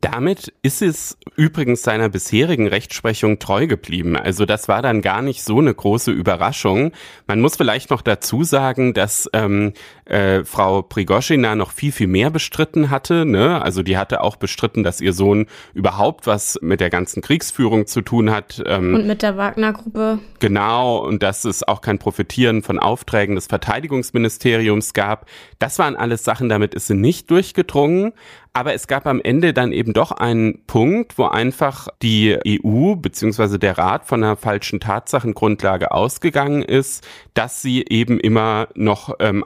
Damit ist es übrigens seiner bisherigen Rechtsprechung treu geblieben. Also das war dann gar nicht so eine große Überraschung. Man muss vielleicht noch dazu sagen, dass ähm, äh, Frau Prigoschina noch viel, viel mehr bestritten hatte. Ne? Also die hatte auch bestritten, dass ihr Sohn überhaupt was mit der ganzen Kriegsführung zu tun hat. Ähm, und mit der Wagner-Gruppe. Genau, und dass es auch kein Profitieren von Aufträgen des Verteidigungsministeriums gab. Das waren alles Sachen, damit ist sie nicht durchgedrungen. Aber es gab am Ende dann eben doch einen Punkt, wo einfach die EU bzw. der Rat von einer falschen Tatsachengrundlage ausgegangen ist, dass sie eben immer noch ähm,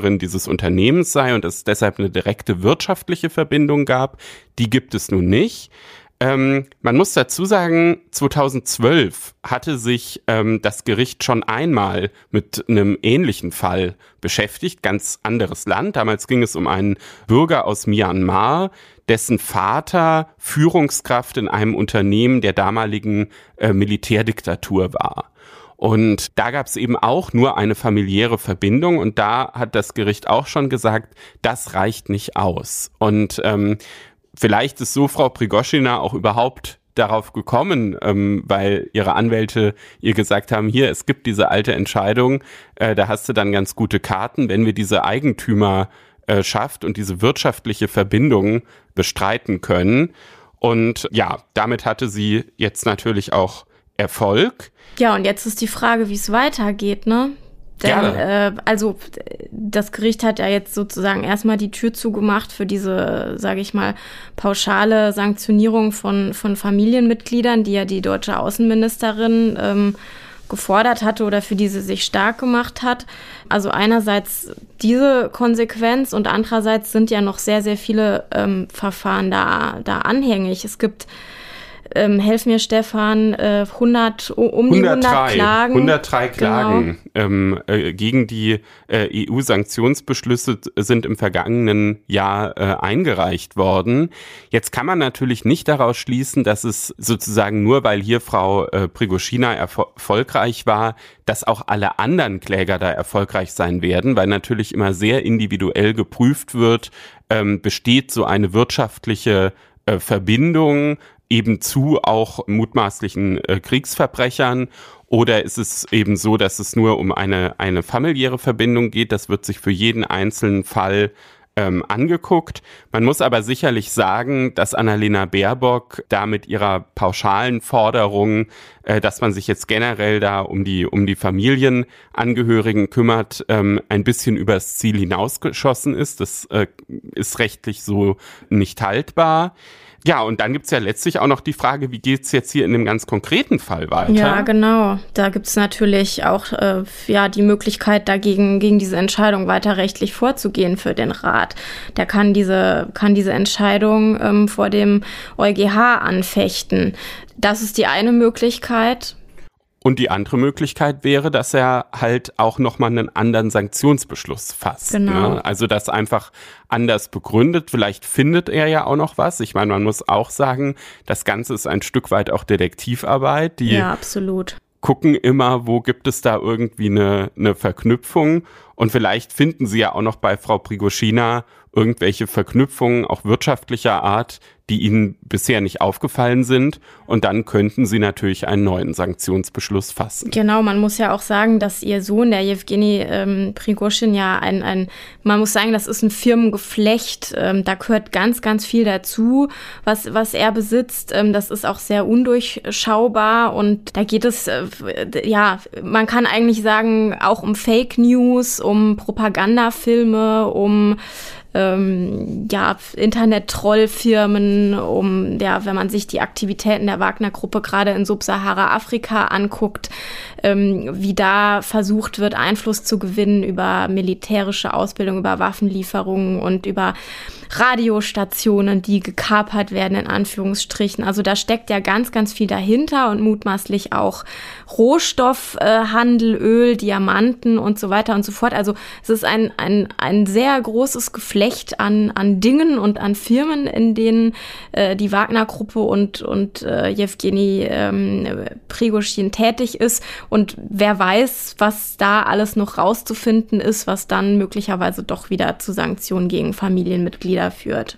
Eigentümerin dieses Unternehmens sei und es deshalb eine direkte wirtschaftliche Verbindung gab. Die gibt es nun nicht. Ähm, man muss dazu sagen, 2012 hatte sich ähm, das Gericht schon einmal mit einem ähnlichen Fall beschäftigt, ganz anderes Land. Damals ging es um einen Bürger aus Myanmar, dessen Vater Führungskraft in einem Unternehmen der damaligen äh, Militärdiktatur war. Und da gab es eben auch nur eine familiäre Verbindung und da hat das Gericht auch schon gesagt, das reicht nicht aus. Und ähm, vielleicht ist so Frau Prigoschina auch überhaupt darauf gekommen, ähm, weil ihre Anwälte ihr gesagt haben, hier, es gibt diese alte Entscheidung, äh, da hast du dann ganz gute Karten, wenn wir diese Eigentümerschaft und diese wirtschaftliche Verbindung bestreiten können. Und ja, damit hatte sie jetzt natürlich auch Erfolg. Ja, und jetzt ist die Frage, wie es weitergeht, ne? Denn, äh, also das Gericht hat ja jetzt sozusagen erstmal die Tür zugemacht für diese, sage ich mal, pauschale Sanktionierung von, von Familienmitgliedern, die ja die deutsche Außenministerin ähm, gefordert hatte oder für die sie sich stark gemacht hat. Also einerseits diese Konsequenz und andererseits sind ja noch sehr, sehr viele ähm, Verfahren da, da anhängig. Es gibt ähm, helf mir Stefan, äh, 100, um die 100 Klagen. 103 Klagen genau. ähm, äh, gegen die äh, EU-Sanktionsbeschlüsse sind im vergangenen Jahr äh, eingereicht worden. Jetzt kann man natürlich nicht daraus schließen, dass es sozusagen nur, weil hier Frau äh, Prigoschina erfolgreich war, dass auch alle anderen Kläger da erfolgreich sein werden, weil natürlich immer sehr individuell geprüft wird, ähm, besteht so eine wirtschaftliche äh, Verbindung eben zu auch mutmaßlichen äh, Kriegsverbrechern oder ist es eben so, dass es nur um eine, eine familiäre Verbindung geht? Das wird sich für jeden einzelnen Fall ähm, angeguckt. Man muss aber sicherlich sagen, dass Annalena Baerbock da mit ihrer pauschalen Forderung, äh, dass man sich jetzt generell da um die, um die Familienangehörigen kümmert, ähm, ein bisschen übers Ziel hinausgeschossen ist. Das äh, ist rechtlich so nicht haltbar. Ja, und dann gibt's ja letztlich auch noch die Frage, wie geht's jetzt hier in dem ganz konkreten Fall weiter? Ja, genau. Da gibt's natürlich auch äh, ja, die Möglichkeit, dagegen gegen diese Entscheidung weiter rechtlich vorzugehen für den Rat. Der kann diese, kann diese Entscheidung ähm, vor dem EuGH anfechten. Das ist die eine Möglichkeit. Und die andere Möglichkeit wäre, dass er halt auch nochmal einen anderen Sanktionsbeschluss fasst. Genau. Ne? Also das einfach anders begründet. Vielleicht findet er ja auch noch was. Ich meine, man muss auch sagen, das Ganze ist ein Stück weit auch Detektivarbeit. Die ja, absolut. Gucken immer, wo gibt es da irgendwie eine, eine Verknüpfung. Und vielleicht finden sie ja auch noch bei Frau Prigoschina irgendwelche Verknüpfungen, auch wirtschaftlicher Art, die ihnen bisher nicht aufgefallen sind. Und dann könnten sie natürlich einen neuen Sanktionsbeschluss fassen. Genau, man muss ja auch sagen, dass ihr Sohn, der Jewgeni ähm, Prigoschin, ja ein, ein, man muss sagen, das ist ein Firmengeflecht. Ähm, da gehört ganz, ganz viel dazu, was, was er besitzt. Ähm, das ist auch sehr undurchschaubar und da geht es, äh, ja, man kann eigentlich sagen, auch um Fake News, um Propagandafilme, um ähm, ja, Internet-Trollfirmen, um, ja, wenn man sich die Aktivitäten der Wagner-Gruppe gerade in Subsahara-Afrika anguckt, ähm, wie da versucht wird, Einfluss zu gewinnen über militärische Ausbildung, über Waffenlieferungen und über Radiostationen, die gekapert werden, in Anführungsstrichen. Also da steckt ja ganz, ganz viel dahinter und mutmaßlich auch Rohstoffhandel, Öl, Diamanten und so weiter und so fort. Also es ist ein, ein, ein sehr großes Geflecht an, an Dingen und an Firmen, in denen äh, die Wagner-Gruppe und, und äh, Jewgeni ähm, Prigoschin tätig ist. Und wer weiß, was da alles noch rauszufinden ist, was dann möglicherweise doch wieder zu Sanktionen gegen Familienmitglieder führt.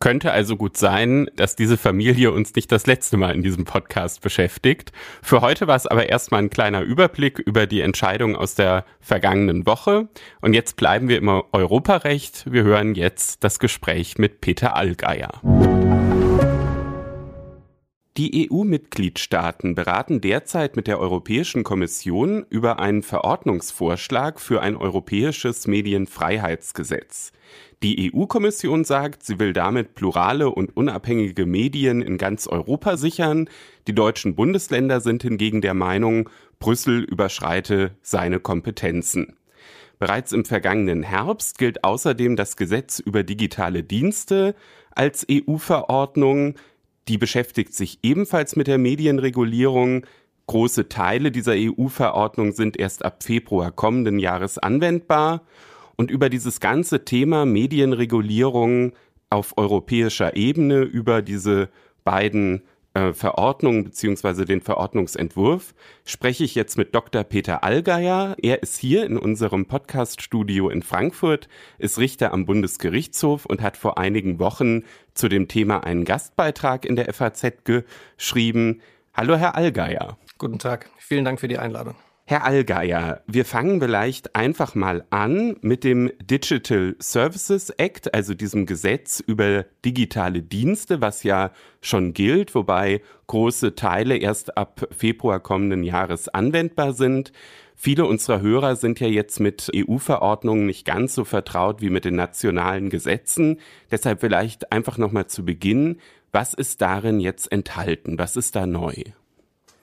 Könnte also gut sein, dass diese Familie uns nicht das letzte Mal in diesem Podcast beschäftigt. Für heute war es aber erstmal ein kleiner Überblick über die Entscheidung aus der vergangenen Woche. Und jetzt bleiben wir im Europarecht. Wir hören jetzt das Gespräch mit Peter Allgeier. Die EU-Mitgliedstaaten beraten derzeit mit der Europäischen Kommission über einen Verordnungsvorschlag für ein europäisches Medienfreiheitsgesetz. Die EU-Kommission sagt, sie will damit plurale und unabhängige Medien in ganz Europa sichern. Die deutschen Bundesländer sind hingegen der Meinung, Brüssel überschreite seine Kompetenzen. Bereits im vergangenen Herbst gilt außerdem das Gesetz über digitale Dienste als EU-Verordnung. Die beschäftigt sich ebenfalls mit der Medienregulierung. Große Teile dieser EU-Verordnung sind erst ab Februar kommenden Jahres anwendbar. Und über dieses ganze Thema Medienregulierung auf europäischer Ebene, über diese beiden äh, Verordnungen beziehungsweise den Verordnungsentwurf spreche ich jetzt mit Dr. Peter Allgeier. Er ist hier in unserem Podcaststudio in Frankfurt, ist Richter am Bundesgerichtshof und hat vor einigen Wochen zu dem Thema einen Gastbeitrag in der FAZ geschrieben. Hallo, Herr Allgeier. Guten Tag. Vielen Dank für die Einladung. Herr Allgeier, wir fangen vielleicht einfach mal an mit dem Digital Services Act, also diesem Gesetz über digitale Dienste, was ja schon gilt, wobei große Teile erst ab Februar kommenden Jahres anwendbar sind. Viele unserer Hörer sind ja jetzt mit EU-Verordnungen nicht ganz so vertraut wie mit den nationalen Gesetzen. Deshalb vielleicht einfach nochmal zu Beginn, was ist darin jetzt enthalten? Was ist da neu?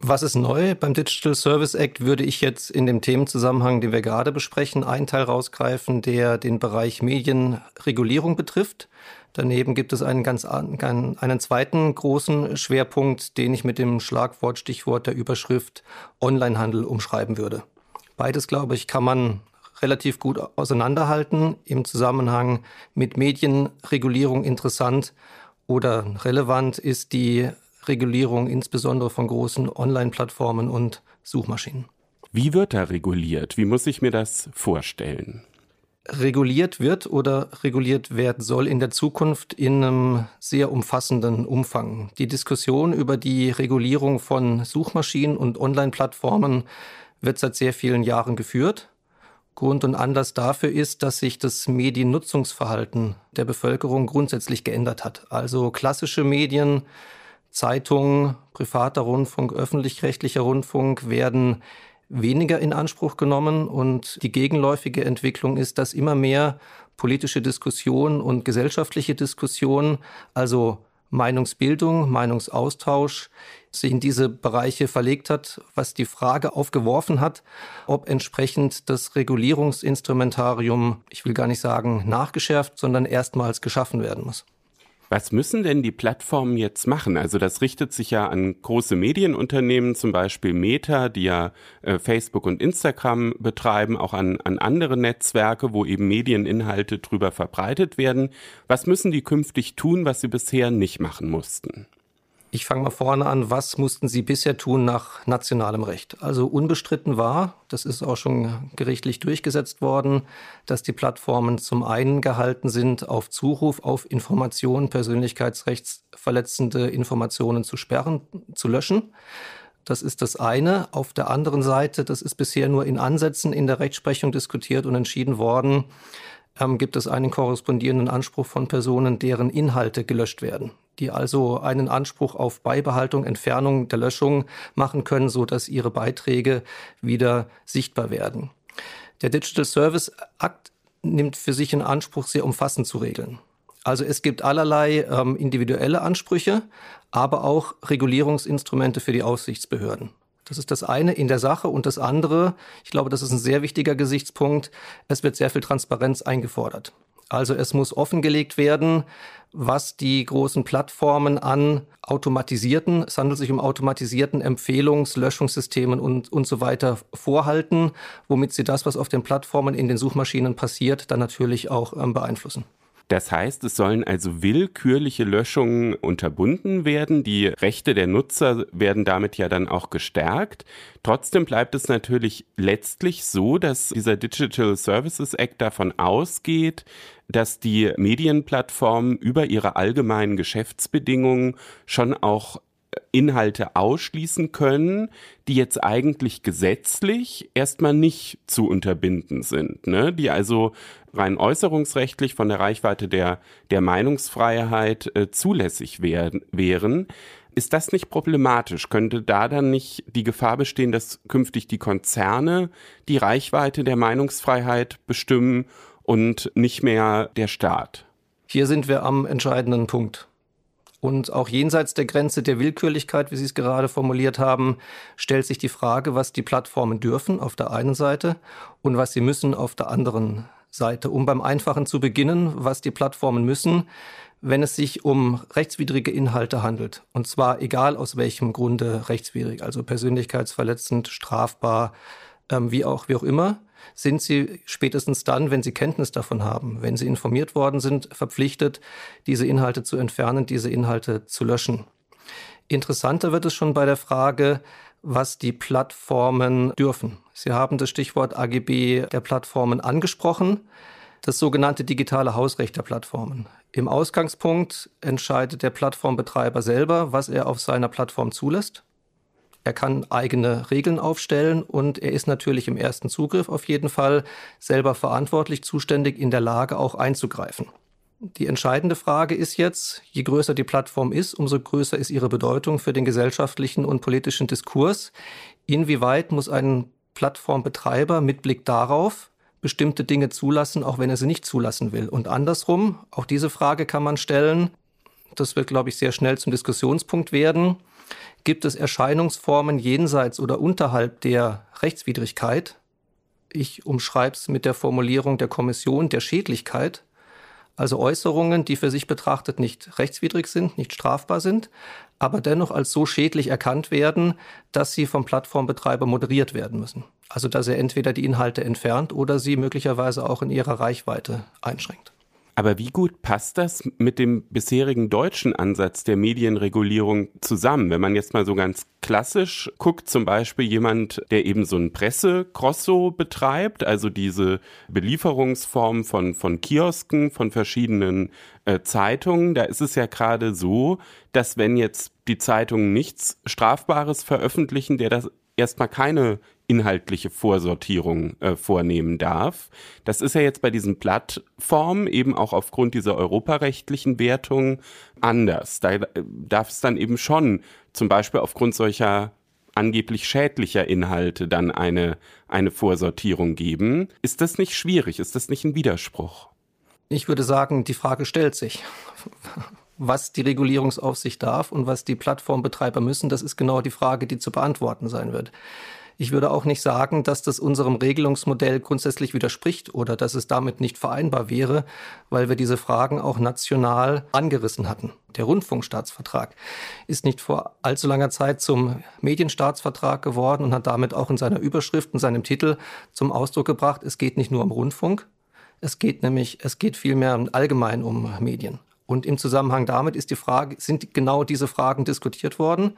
Was ist neu? Beim Digital Service Act würde ich jetzt in dem Themenzusammenhang, den wir gerade besprechen, einen Teil rausgreifen, der den Bereich Medienregulierung betrifft. Daneben gibt es einen ganz einen zweiten großen Schwerpunkt, den ich mit dem Schlagwort, Stichwort der Überschrift Onlinehandel umschreiben würde. Beides, glaube ich, kann man relativ gut auseinanderhalten im Zusammenhang mit Medienregulierung interessant oder relevant ist die Regulierung insbesondere von großen Online-Plattformen und Suchmaschinen. Wie wird da reguliert? Wie muss ich mir das vorstellen? Reguliert wird oder reguliert werden soll in der Zukunft in einem sehr umfassenden Umfang. Die Diskussion über die Regulierung von Suchmaschinen und Online-Plattformen wird seit sehr vielen Jahren geführt. Grund und Anlass dafür ist, dass sich das Mediennutzungsverhalten der Bevölkerung grundsätzlich geändert hat. Also klassische Medien Zeitungen, privater Rundfunk, öffentlich-rechtlicher Rundfunk werden weniger in Anspruch genommen und die gegenläufige Entwicklung ist, dass immer mehr politische Diskussionen und gesellschaftliche Diskussionen, also Meinungsbildung, Meinungsaustausch, sich in diese Bereiche verlegt hat, was die Frage aufgeworfen hat, ob entsprechend das Regulierungsinstrumentarium, ich will gar nicht sagen nachgeschärft, sondern erstmals geschaffen werden muss. Was müssen denn die Plattformen jetzt machen? Also das richtet sich ja an große Medienunternehmen, zum Beispiel Meta, die ja äh, Facebook und Instagram betreiben, auch an, an andere Netzwerke, wo eben Medieninhalte drüber verbreitet werden. Was müssen die künftig tun, was sie bisher nicht machen mussten? Ich fange mal vorne an. Was mussten Sie bisher tun nach nationalem Recht? Also unbestritten war, das ist auch schon gerichtlich durchgesetzt worden, dass die Plattformen zum einen gehalten sind, auf Zuruf auf Informationen, persönlichkeitsrechtsverletzende Informationen zu sperren, zu löschen. Das ist das eine. Auf der anderen Seite, das ist bisher nur in Ansätzen in der Rechtsprechung diskutiert und entschieden worden, ähm, gibt es einen korrespondierenden Anspruch von Personen, deren Inhalte gelöscht werden die also einen Anspruch auf Beibehaltung, Entfernung der Löschung machen können, so dass ihre Beiträge wieder sichtbar werden. Der Digital Service Act nimmt für sich in Anspruch, sehr umfassend zu regeln. Also es gibt allerlei ähm, individuelle Ansprüche, aber auch Regulierungsinstrumente für die Aufsichtsbehörden. Das ist das eine in der Sache. Und das andere, ich glaube, das ist ein sehr wichtiger Gesichtspunkt, es wird sehr viel Transparenz eingefordert. Also es muss offengelegt werden, was die großen Plattformen an automatisierten, es handelt sich um automatisierten Empfehlungs-, Löschungssystemen und, und so weiter vorhalten, womit sie das, was auf den Plattformen in den Suchmaschinen passiert, dann natürlich auch ähm, beeinflussen. Das heißt, es sollen also willkürliche Löschungen unterbunden werden. Die Rechte der Nutzer werden damit ja dann auch gestärkt. Trotzdem bleibt es natürlich letztlich so, dass dieser Digital Services Act davon ausgeht, dass die Medienplattformen über ihre allgemeinen Geschäftsbedingungen schon auch Inhalte ausschließen können, die jetzt eigentlich gesetzlich erstmal nicht zu unterbinden sind, ne? die also rein äußerungsrechtlich von der Reichweite der, der Meinungsfreiheit äh, zulässig wär, wären. Ist das nicht problematisch? Könnte da dann nicht die Gefahr bestehen, dass künftig die Konzerne die Reichweite der Meinungsfreiheit bestimmen und nicht mehr der Staat? Hier sind wir am entscheidenden Punkt. Und auch jenseits der Grenze der Willkürlichkeit, wie Sie es gerade formuliert haben, stellt sich die Frage, was die Plattformen dürfen auf der einen Seite und was sie müssen auf der anderen Seite. Um beim Einfachen zu beginnen, was die Plattformen müssen, wenn es sich um rechtswidrige Inhalte handelt. Und zwar egal aus welchem Grunde rechtswidrig, also persönlichkeitsverletzend, strafbar, ähm, wie auch, wie auch immer sind Sie spätestens dann, wenn Sie Kenntnis davon haben, wenn Sie informiert worden sind, verpflichtet, diese Inhalte zu entfernen, diese Inhalte zu löschen. Interessanter wird es schon bei der Frage, was die Plattformen dürfen. Sie haben das Stichwort AGB der Plattformen angesprochen, das sogenannte digitale Hausrecht der Plattformen. Im Ausgangspunkt entscheidet der Plattformbetreiber selber, was er auf seiner Plattform zulässt. Er kann eigene Regeln aufstellen und er ist natürlich im ersten Zugriff auf jeden Fall selber verantwortlich, zuständig, in der Lage auch einzugreifen. Die entscheidende Frage ist jetzt, je größer die Plattform ist, umso größer ist ihre Bedeutung für den gesellschaftlichen und politischen Diskurs. Inwieweit muss ein Plattformbetreiber mit Blick darauf bestimmte Dinge zulassen, auch wenn er sie nicht zulassen will? Und andersrum, auch diese Frage kann man stellen. Das wird, glaube ich, sehr schnell zum Diskussionspunkt werden Gibt es Erscheinungsformen jenseits oder unterhalb der Rechtswidrigkeit? Ich umschreibe es mit der Formulierung der Kommission der Schädlichkeit. Also Äußerungen, die für sich betrachtet nicht rechtswidrig sind, nicht strafbar sind, aber dennoch als so schädlich erkannt werden, dass sie vom Plattformbetreiber moderiert werden müssen. Also dass er entweder die Inhalte entfernt oder sie möglicherweise auch in ihrer Reichweite einschränkt. Aber wie gut passt das mit dem bisherigen deutschen Ansatz der Medienregulierung zusammen? Wenn man jetzt mal so ganz klassisch guckt, zum Beispiel jemand, der eben so ein Presse-Crosso betreibt, also diese Belieferungsform von, von Kiosken, von verschiedenen äh, Zeitungen, da ist es ja gerade so, dass wenn jetzt die Zeitungen nichts Strafbares veröffentlichen, der das erstmal keine inhaltliche Vorsortierung äh, vornehmen darf. Das ist ja jetzt bei diesen Plattformen eben auch aufgrund dieser europarechtlichen Wertung anders. Da äh, darf es dann eben schon zum Beispiel aufgrund solcher angeblich schädlicher Inhalte dann eine, eine Vorsortierung geben. Ist das nicht schwierig? Ist das nicht ein Widerspruch? Ich würde sagen, die Frage stellt sich. Was die Regulierungsaufsicht darf und was die Plattformbetreiber müssen, das ist genau die Frage, die zu beantworten sein wird. Ich würde auch nicht sagen, dass das unserem Regelungsmodell grundsätzlich widerspricht oder dass es damit nicht vereinbar wäre, weil wir diese Fragen auch national angerissen hatten. Der Rundfunkstaatsvertrag ist nicht vor allzu langer Zeit zum Medienstaatsvertrag geworden und hat damit auch in seiner Überschrift und seinem Titel zum Ausdruck gebracht, es geht nicht nur um Rundfunk, es geht nämlich, es geht vielmehr allgemein um Medien. Und im Zusammenhang damit ist die Frage, sind genau diese Fragen diskutiert worden?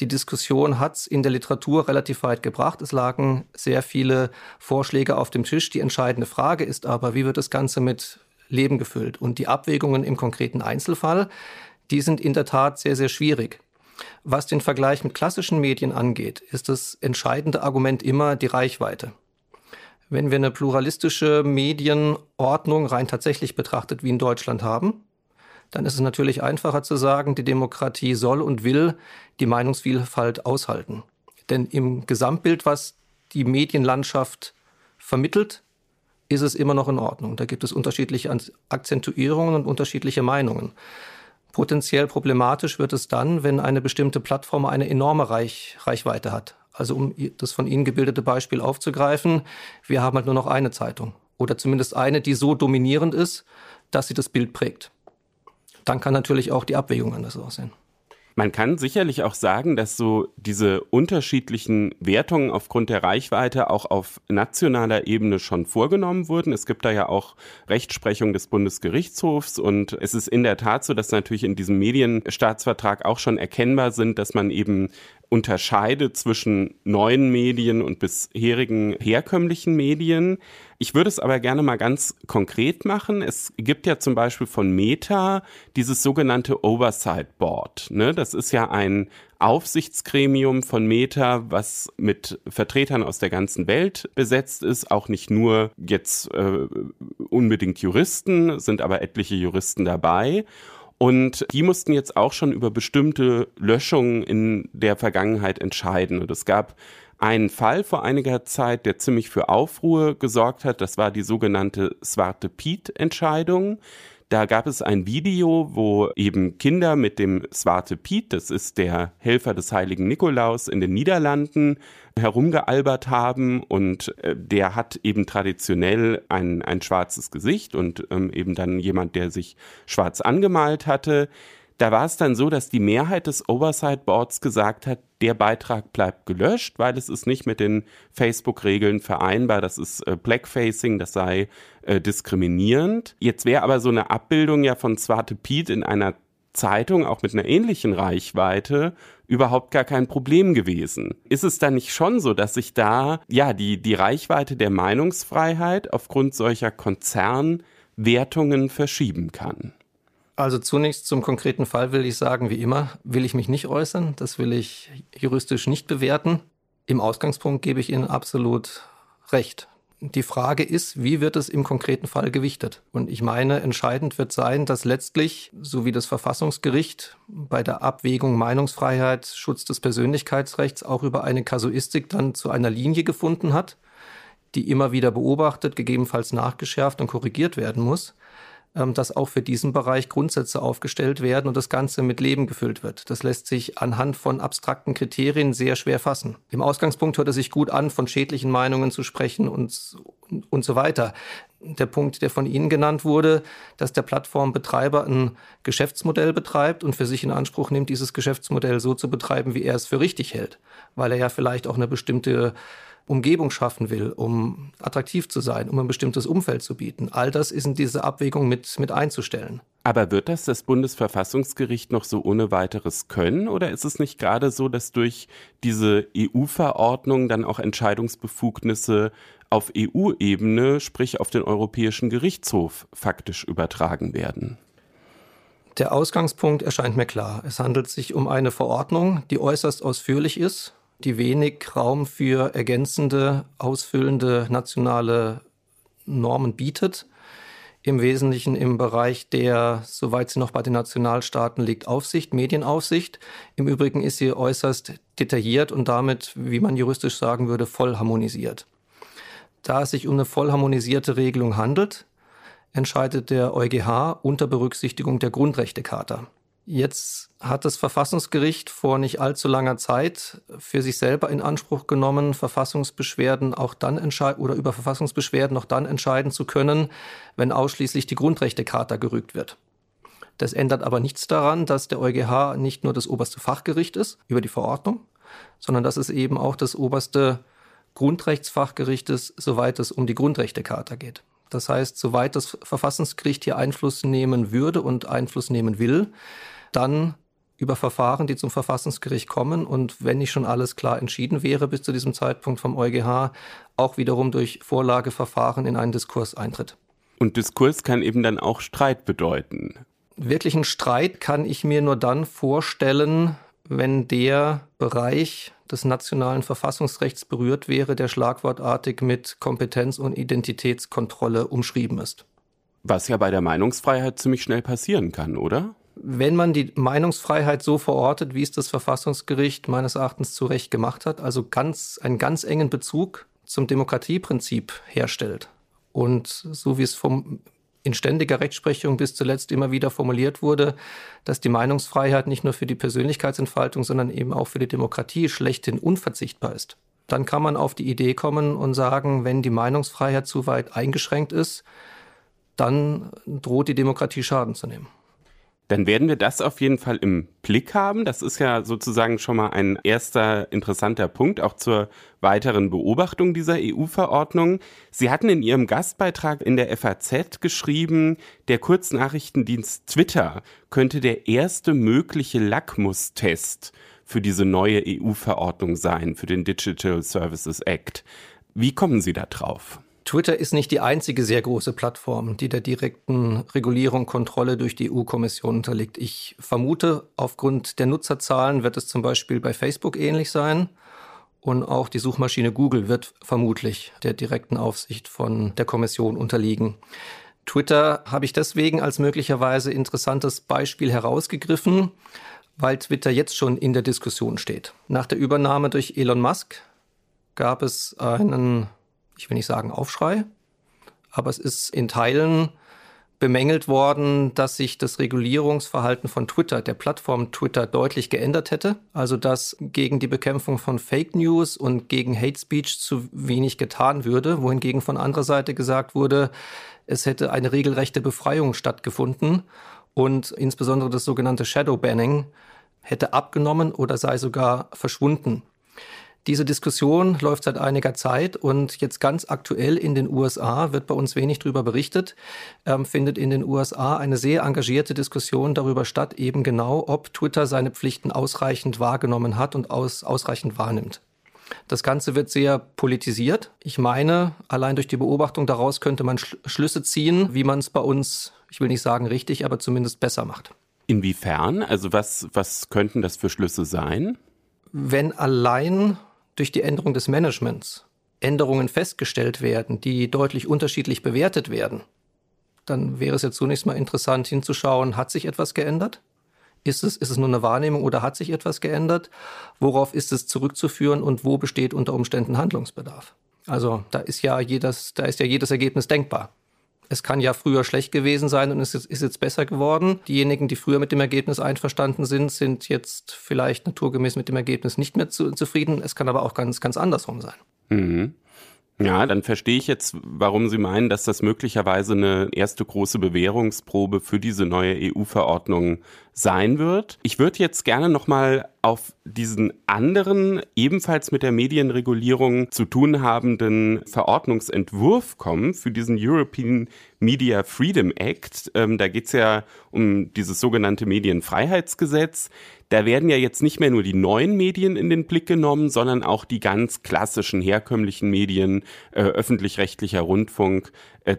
Die Diskussion hat es in der Literatur relativ weit gebracht. Es lagen sehr viele Vorschläge auf dem Tisch. Die entscheidende Frage ist aber, wie wird das Ganze mit Leben gefüllt? Und die Abwägungen im konkreten Einzelfall, die sind in der Tat sehr, sehr schwierig. Was den Vergleich mit klassischen Medien angeht, ist das entscheidende Argument immer die Reichweite. Wenn wir eine pluralistische Medienordnung rein tatsächlich betrachtet wie in Deutschland haben, dann ist es natürlich einfacher zu sagen, die Demokratie soll und will die Meinungsvielfalt aushalten. Denn im Gesamtbild, was die Medienlandschaft vermittelt, ist es immer noch in Ordnung. Da gibt es unterschiedliche Akzentuierungen und unterschiedliche Meinungen. Potenziell problematisch wird es dann, wenn eine bestimmte Plattform eine enorme Reich Reichweite hat. Also um das von Ihnen gebildete Beispiel aufzugreifen, wir haben halt nur noch eine Zeitung oder zumindest eine, die so dominierend ist, dass sie das Bild prägt dann kann natürlich auch die Abwägung anders aussehen. Man kann sicherlich auch sagen, dass so diese unterschiedlichen Wertungen aufgrund der Reichweite auch auf nationaler Ebene schon vorgenommen wurden. Es gibt da ja auch Rechtsprechung des Bundesgerichtshofs und es ist in der Tat so, dass natürlich in diesem Medienstaatsvertrag auch schon erkennbar sind, dass man eben unterscheidet zwischen neuen Medien und bisherigen herkömmlichen Medien. Ich würde es aber gerne mal ganz konkret machen. Es gibt ja zum Beispiel von Meta dieses sogenannte Oversight Board. Ne? Das ist ja ein Aufsichtsgremium von Meta, was mit Vertretern aus der ganzen Welt besetzt ist, auch nicht nur jetzt äh, unbedingt Juristen, sind aber etliche Juristen dabei. Und die mussten jetzt auch schon über bestimmte Löschungen in der Vergangenheit entscheiden. Und es gab einen Fall vor einiger Zeit, der ziemlich für Aufruhr gesorgt hat. Das war die sogenannte Swarte Piet-Entscheidung. Da gab es ein Video, wo eben Kinder mit dem Swarte Piet, das ist der Helfer des heiligen Nikolaus in den Niederlanden, herumgealbert haben und äh, der hat eben traditionell ein, ein schwarzes Gesicht und ähm, eben dann jemand, der sich schwarz angemalt hatte. Da war es dann so, dass die Mehrheit des Oversight Boards gesagt hat, der Beitrag bleibt gelöscht, weil es ist nicht mit den Facebook-Regeln vereinbar. Das ist äh, Blackfacing, das sei äh, diskriminierend. Jetzt wäre aber so eine Abbildung ja von Zwarte Piet in einer Zeitung, auch mit einer ähnlichen Reichweite, überhaupt gar kein Problem gewesen. Ist es dann nicht schon so, dass sich da, ja, die, die Reichweite der Meinungsfreiheit aufgrund solcher Konzernwertungen verschieben kann? Also zunächst zum konkreten Fall will ich sagen, wie immer, will ich mich nicht äußern. Das will ich juristisch nicht bewerten. Im Ausgangspunkt gebe ich Ihnen absolut recht. Die Frage ist, wie wird es im konkreten Fall gewichtet? Und ich meine, entscheidend wird sein, dass letztlich, so wie das Verfassungsgericht bei der Abwägung Meinungsfreiheit, Schutz des Persönlichkeitsrechts auch über eine Kasuistik dann zu einer Linie gefunden hat, die immer wieder beobachtet, gegebenenfalls nachgeschärft und korrigiert werden muss, dass auch für diesen Bereich Grundsätze aufgestellt werden und das Ganze mit Leben gefüllt wird. Das lässt sich anhand von abstrakten Kriterien sehr schwer fassen. Im Ausgangspunkt hört es sich gut an, von schädlichen Meinungen zu sprechen und, und so weiter. Der Punkt, der von Ihnen genannt wurde, dass der Plattformbetreiber ein Geschäftsmodell betreibt und für sich in Anspruch nimmt, dieses Geschäftsmodell so zu betreiben, wie er es für richtig hält, weil er ja vielleicht auch eine bestimmte Umgebung schaffen will, um attraktiv zu sein, um ein bestimmtes Umfeld zu bieten. All das ist in diese Abwägung mit, mit einzustellen. Aber wird das das Bundesverfassungsgericht noch so ohne weiteres können? Oder ist es nicht gerade so, dass durch diese EU-Verordnung dann auch Entscheidungsbefugnisse auf EU-Ebene, sprich auf den Europäischen Gerichtshof, faktisch übertragen werden? Der Ausgangspunkt erscheint mir klar. Es handelt sich um eine Verordnung, die äußerst ausführlich ist, die wenig Raum für ergänzende, ausfüllende nationale Normen bietet. Im Wesentlichen im Bereich der, soweit sie noch bei den Nationalstaaten liegt, Aufsicht, Medienaufsicht. Im Übrigen ist sie äußerst detailliert und damit, wie man juristisch sagen würde, voll harmonisiert. Da es sich um eine voll harmonisierte Regelung handelt, entscheidet der EuGH unter Berücksichtigung der Grundrechtecharta. Jetzt hat das Verfassungsgericht vor nicht allzu langer Zeit für sich selber in Anspruch genommen, Verfassungsbeschwerden auch dann entscheiden oder über Verfassungsbeschwerden noch dann entscheiden zu können, wenn ausschließlich die Grundrechtecharta gerügt wird. Das ändert aber nichts daran, dass der EuGH nicht nur das oberste Fachgericht ist über die Verordnung, sondern dass es eben auch das oberste Grundrechtsfachgericht ist, soweit es um die Grundrechtecharta geht. Das heißt, soweit das Verfassungsgericht hier Einfluss nehmen würde und Einfluss nehmen will, dann über Verfahren, die zum Verfassungsgericht kommen und wenn nicht schon alles klar entschieden wäre bis zu diesem Zeitpunkt vom EuGH, auch wiederum durch Vorlageverfahren in einen Diskurs eintritt. Und Diskurs kann eben dann auch Streit bedeuten. Wirklichen Streit kann ich mir nur dann vorstellen, wenn der Bereich des nationalen Verfassungsrechts berührt wäre, der schlagwortartig mit Kompetenz- und Identitätskontrolle umschrieben ist. Was ja bei der Meinungsfreiheit ziemlich schnell passieren kann, oder? Wenn man die Meinungsfreiheit so verortet, wie es das Verfassungsgericht meines Erachtens zu Recht gemacht hat, also ganz, einen ganz engen Bezug zum Demokratieprinzip herstellt und so wie es vom, in ständiger Rechtsprechung bis zuletzt immer wieder formuliert wurde, dass die Meinungsfreiheit nicht nur für die Persönlichkeitsentfaltung, sondern eben auch für die Demokratie schlechthin unverzichtbar ist. Dann kann man auf die Idee kommen und sagen, wenn die Meinungsfreiheit zu weit eingeschränkt ist, dann droht die Demokratie Schaden zu nehmen dann werden wir das auf jeden Fall im Blick haben. Das ist ja sozusagen schon mal ein erster interessanter Punkt, auch zur weiteren Beobachtung dieser EU-Verordnung. Sie hatten in Ihrem Gastbeitrag in der FAZ geschrieben, der Kurznachrichtendienst Twitter könnte der erste mögliche Lackmustest für diese neue EU-Verordnung sein, für den Digital Services Act. Wie kommen Sie da drauf? Twitter ist nicht die einzige sehr große Plattform, die der direkten Regulierung, Kontrolle durch die EU-Kommission unterliegt. Ich vermute, aufgrund der Nutzerzahlen wird es zum Beispiel bei Facebook ähnlich sein. Und auch die Suchmaschine Google wird vermutlich der direkten Aufsicht von der Kommission unterliegen. Twitter habe ich deswegen als möglicherweise interessantes Beispiel herausgegriffen, weil Twitter jetzt schon in der Diskussion steht. Nach der Übernahme durch Elon Musk gab es einen ich will nicht sagen Aufschrei, aber es ist in Teilen bemängelt worden, dass sich das Regulierungsverhalten von Twitter, der Plattform Twitter, deutlich geändert hätte. Also dass gegen die Bekämpfung von Fake News und gegen Hate Speech zu wenig getan würde, wohingegen von anderer Seite gesagt wurde, es hätte eine regelrechte Befreiung stattgefunden und insbesondere das sogenannte Shadow Banning hätte abgenommen oder sei sogar verschwunden. Diese Diskussion läuft seit einiger Zeit und jetzt ganz aktuell in den USA wird bei uns wenig darüber berichtet, ähm, findet in den USA eine sehr engagierte Diskussion darüber statt, eben genau, ob Twitter seine Pflichten ausreichend wahrgenommen hat und aus, ausreichend wahrnimmt. Das Ganze wird sehr politisiert. Ich meine, allein durch die Beobachtung daraus könnte man Schlüsse ziehen, wie man es bei uns, ich will nicht sagen richtig, aber zumindest besser macht. Inwiefern? Also was, was könnten das für Schlüsse sein? Wenn allein durch die Änderung des Managements Änderungen festgestellt werden, die deutlich unterschiedlich bewertet werden, dann wäre es jetzt zunächst mal interessant hinzuschauen, hat sich etwas geändert? Ist es, ist es nur eine Wahrnehmung oder hat sich etwas geändert? Worauf ist es zurückzuführen und wo besteht unter Umständen Handlungsbedarf? Also da ist ja jedes, da ist ja jedes Ergebnis denkbar. Es kann ja früher schlecht gewesen sein und es ist jetzt besser geworden. Diejenigen, die früher mit dem Ergebnis einverstanden sind, sind jetzt vielleicht naturgemäß mit dem Ergebnis nicht mehr zu, zufrieden. Es kann aber auch ganz, ganz andersrum sein. Mhm. Ja, dann verstehe ich jetzt, warum Sie meinen, dass das möglicherweise eine erste große Bewährungsprobe für diese neue EU-Verordnung sein wird. Ich würde jetzt gerne nochmal auf diesen anderen, ebenfalls mit der Medienregulierung zu tun habenden Verordnungsentwurf kommen für diesen European Media Freedom Act. Ähm, da geht es ja um dieses sogenannte Medienfreiheitsgesetz. Da werden ja jetzt nicht mehr nur die neuen Medien in den Blick genommen, sondern auch die ganz klassischen herkömmlichen Medien, äh, öffentlich-rechtlicher Rundfunk,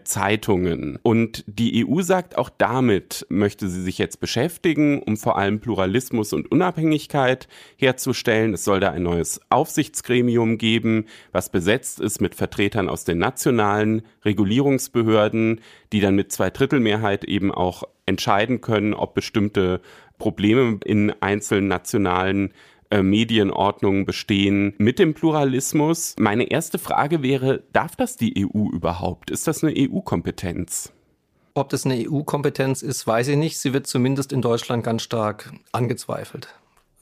Zeitungen. Und die EU sagt, auch damit möchte sie sich jetzt beschäftigen, um vor allem Pluralismus und Unabhängigkeit herzustellen. Es soll da ein neues Aufsichtsgremium geben, was besetzt ist mit Vertretern aus den nationalen Regulierungsbehörden, die dann mit Zweidrittelmehrheit eben auch entscheiden können, ob bestimmte Probleme in einzelnen nationalen äh, Medienordnungen bestehen mit dem Pluralismus. Meine erste Frage wäre, darf das die EU überhaupt? Ist das eine EU-Kompetenz? Ob das eine EU-Kompetenz ist, weiß ich nicht. Sie wird zumindest in Deutschland ganz stark angezweifelt.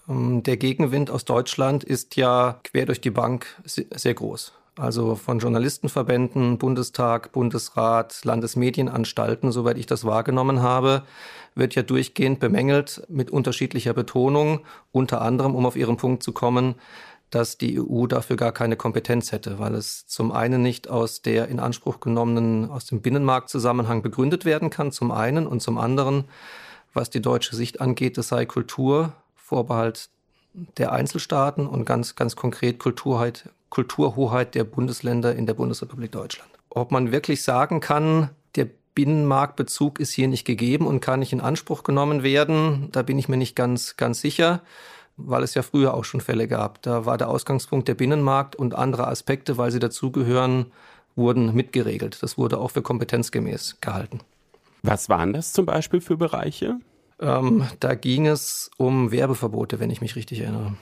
Ähm, der Gegenwind aus Deutschland ist ja quer durch die Bank sehr groß also von Journalistenverbänden, Bundestag, Bundesrat, Landesmedienanstalten, soweit ich das wahrgenommen habe, wird ja durchgehend bemängelt mit unterschiedlicher Betonung, unter anderem, um auf Ihren Punkt zu kommen, dass die EU dafür gar keine Kompetenz hätte, weil es zum einen nicht aus der in Anspruch genommenen, aus dem Binnenmarktzusammenhang begründet werden kann, zum einen, und zum anderen, was die deutsche Sicht angeht, es sei Kultur, Vorbehalt der Einzelstaaten und ganz, ganz konkret Kulturheit, Kulturhoheit der Bundesländer in der Bundesrepublik Deutschland. Ob man wirklich sagen kann, der Binnenmarktbezug ist hier nicht gegeben und kann nicht in Anspruch genommen werden, da bin ich mir nicht ganz, ganz sicher, weil es ja früher auch schon Fälle gab. Da war der Ausgangspunkt der Binnenmarkt und andere Aspekte, weil sie dazugehören, wurden mitgeregelt. Das wurde auch für kompetenzgemäß gehalten. Was waren das zum Beispiel für Bereiche? Ähm, da ging es um Werbeverbote, wenn ich mich richtig erinnere.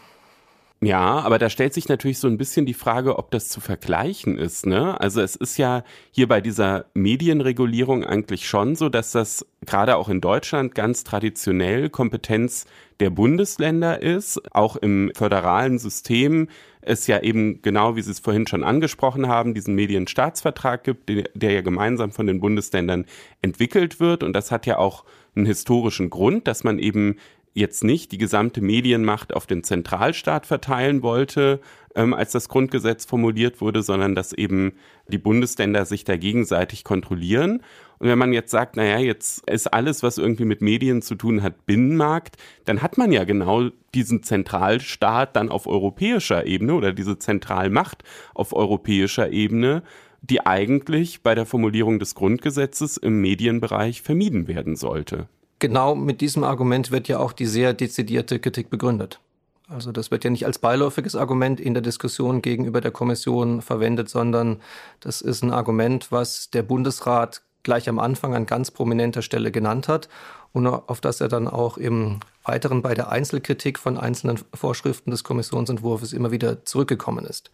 Ja, aber da stellt sich natürlich so ein bisschen die Frage, ob das zu vergleichen ist. Ne? Also es ist ja hier bei dieser Medienregulierung eigentlich schon so, dass das gerade auch in Deutschland ganz traditionell Kompetenz der Bundesländer ist. Auch im föderalen System es ja eben genau, wie Sie es vorhin schon angesprochen haben, diesen Medienstaatsvertrag gibt, der ja gemeinsam von den Bundesländern entwickelt wird. Und das hat ja auch einen historischen Grund, dass man eben jetzt nicht die gesamte Medienmacht auf den Zentralstaat verteilen wollte, ähm, als das Grundgesetz formuliert wurde, sondern dass eben die Bundesländer sich da gegenseitig kontrollieren. Und wenn man jetzt sagt, naja, jetzt ist alles, was irgendwie mit Medien zu tun hat, Binnenmarkt, dann hat man ja genau diesen Zentralstaat dann auf europäischer Ebene oder diese Zentralmacht auf europäischer Ebene, die eigentlich bei der Formulierung des Grundgesetzes im Medienbereich vermieden werden sollte genau mit diesem Argument wird ja auch die sehr dezidierte Kritik begründet. Also das wird ja nicht als beiläufiges Argument in der Diskussion gegenüber der Kommission verwendet, sondern das ist ein Argument, was der Bundesrat gleich am Anfang an ganz prominenter Stelle genannt hat und auf das er dann auch im Weiteren bei der Einzelkritik von einzelnen Vorschriften des Kommissionsentwurfs immer wieder zurückgekommen ist.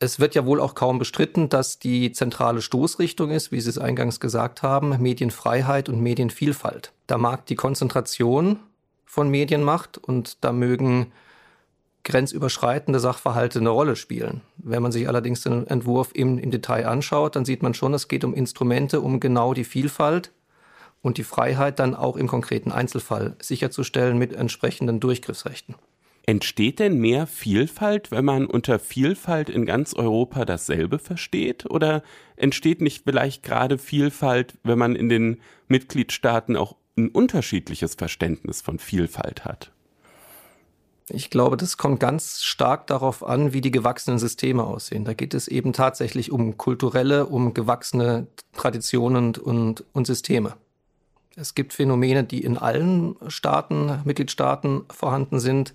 Es wird ja wohl auch kaum bestritten, dass die zentrale Stoßrichtung ist, wie Sie es eingangs gesagt haben, Medienfreiheit und Medienvielfalt. Da mag die Konzentration von Medienmacht und da mögen grenzüberschreitende Sachverhalte eine Rolle spielen. Wenn man sich allerdings den Entwurf im, im Detail anschaut, dann sieht man schon, es geht um Instrumente, um genau die Vielfalt und die Freiheit dann auch im konkreten Einzelfall sicherzustellen mit entsprechenden Durchgriffsrechten. Entsteht denn mehr Vielfalt, wenn man unter Vielfalt in ganz Europa dasselbe versteht? Oder entsteht nicht vielleicht gerade Vielfalt, wenn man in den Mitgliedstaaten auch ein unterschiedliches Verständnis von Vielfalt hat? Ich glaube, das kommt ganz stark darauf an, wie die gewachsenen Systeme aussehen. Da geht es eben tatsächlich um kulturelle, um gewachsene Traditionen und, und Systeme. Es gibt Phänomene, die in allen Staaten, Mitgliedstaaten vorhanden sind.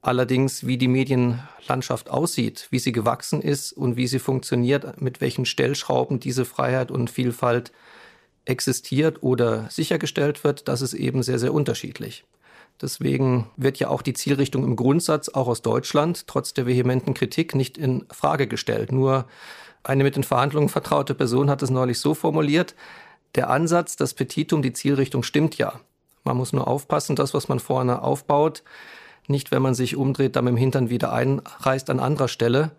Allerdings, wie die Medienlandschaft aussieht, wie sie gewachsen ist und wie sie funktioniert, mit welchen Stellschrauben diese Freiheit und Vielfalt existiert oder sichergestellt wird, das ist eben sehr, sehr unterschiedlich. Deswegen wird ja auch die Zielrichtung im Grundsatz auch aus Deutschland trotz der vehementen Kritik nicht in Frage gestellt. Nur Eine mit den Verhandlungen vertraute Person hat es neulich so formuliert, der Ansatz, das Petitum, die Zielrichtung stimmt ja. Man muss nur aufpassen, das, was man vorne aufbaut, nicht, wenn man sich umdreht, dann mit dem Hintern wieder einreißt an anderer Stelle